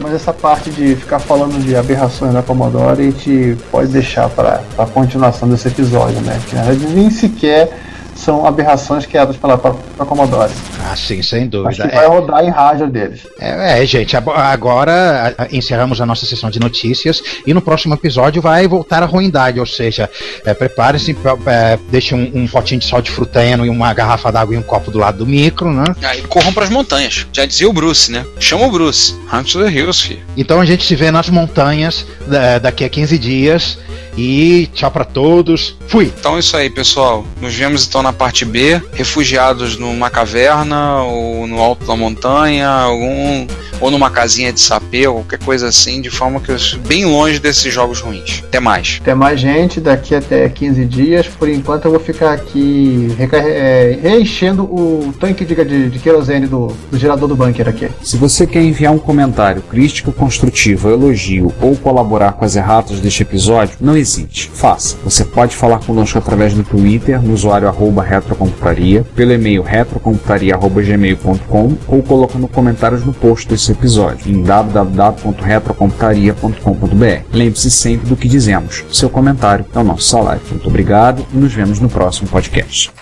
Mas essa parte de ficar falando de aberrações da Commodore a gente pode deixar para a continuação desse episódio, né? Que na verdade nem sequer são aberrações criadas pela própria Commodore. Ah, sim, sem Acho dúvida. que vai rodar em rádio deles. É, é, gente, agora encerramos a nossa sessão de notícias e no próximo episódio vai voltar a ruindade, ou seja, é, prepare-se, pra- é, deixe um, um potinho de sal de fruteno e uma garrafa d'água e um copo do lado do micro, né? Aí corram pras montanhas. Já dizia o Bruce, né? Chama o Bruce. Hunt to the Hills, filho. Então a gente se vê nas montanhas é, daqui a 15 dias e tchau pra todos. Fui! Então é isso aí, pessoal. Nos vemos então na parte B, refugiados numa caverna ou no alto da montanha, algum ou numa casinha de sapê, ou qualquer coisa assim, de forma que eu bem longe desses jogos ruins. Até mais. Tem mais gente daqui até 15 dias. Por enquanto eu vou ficar aqui recarre- é, reenchendo o tanque de, de, de querosene do, do gerador do bunker aqui. Se você quer enviar um comentário, crítica construtiva, elogio ou colaborar com as erratas deste episódio, não hesite, faça. Você pode falar conosco através do Twitter, no usuário arroba retrocomputaria, pelo e-mail retrocomputaria.gmail.com ou colocando comentários no post desse episódio em www.retrocomputaria.com.br. Lembre-se sempre do que dizemos. Seu comentário é o nosso salário. Muito obrigado e nos vemos no próximo podcast.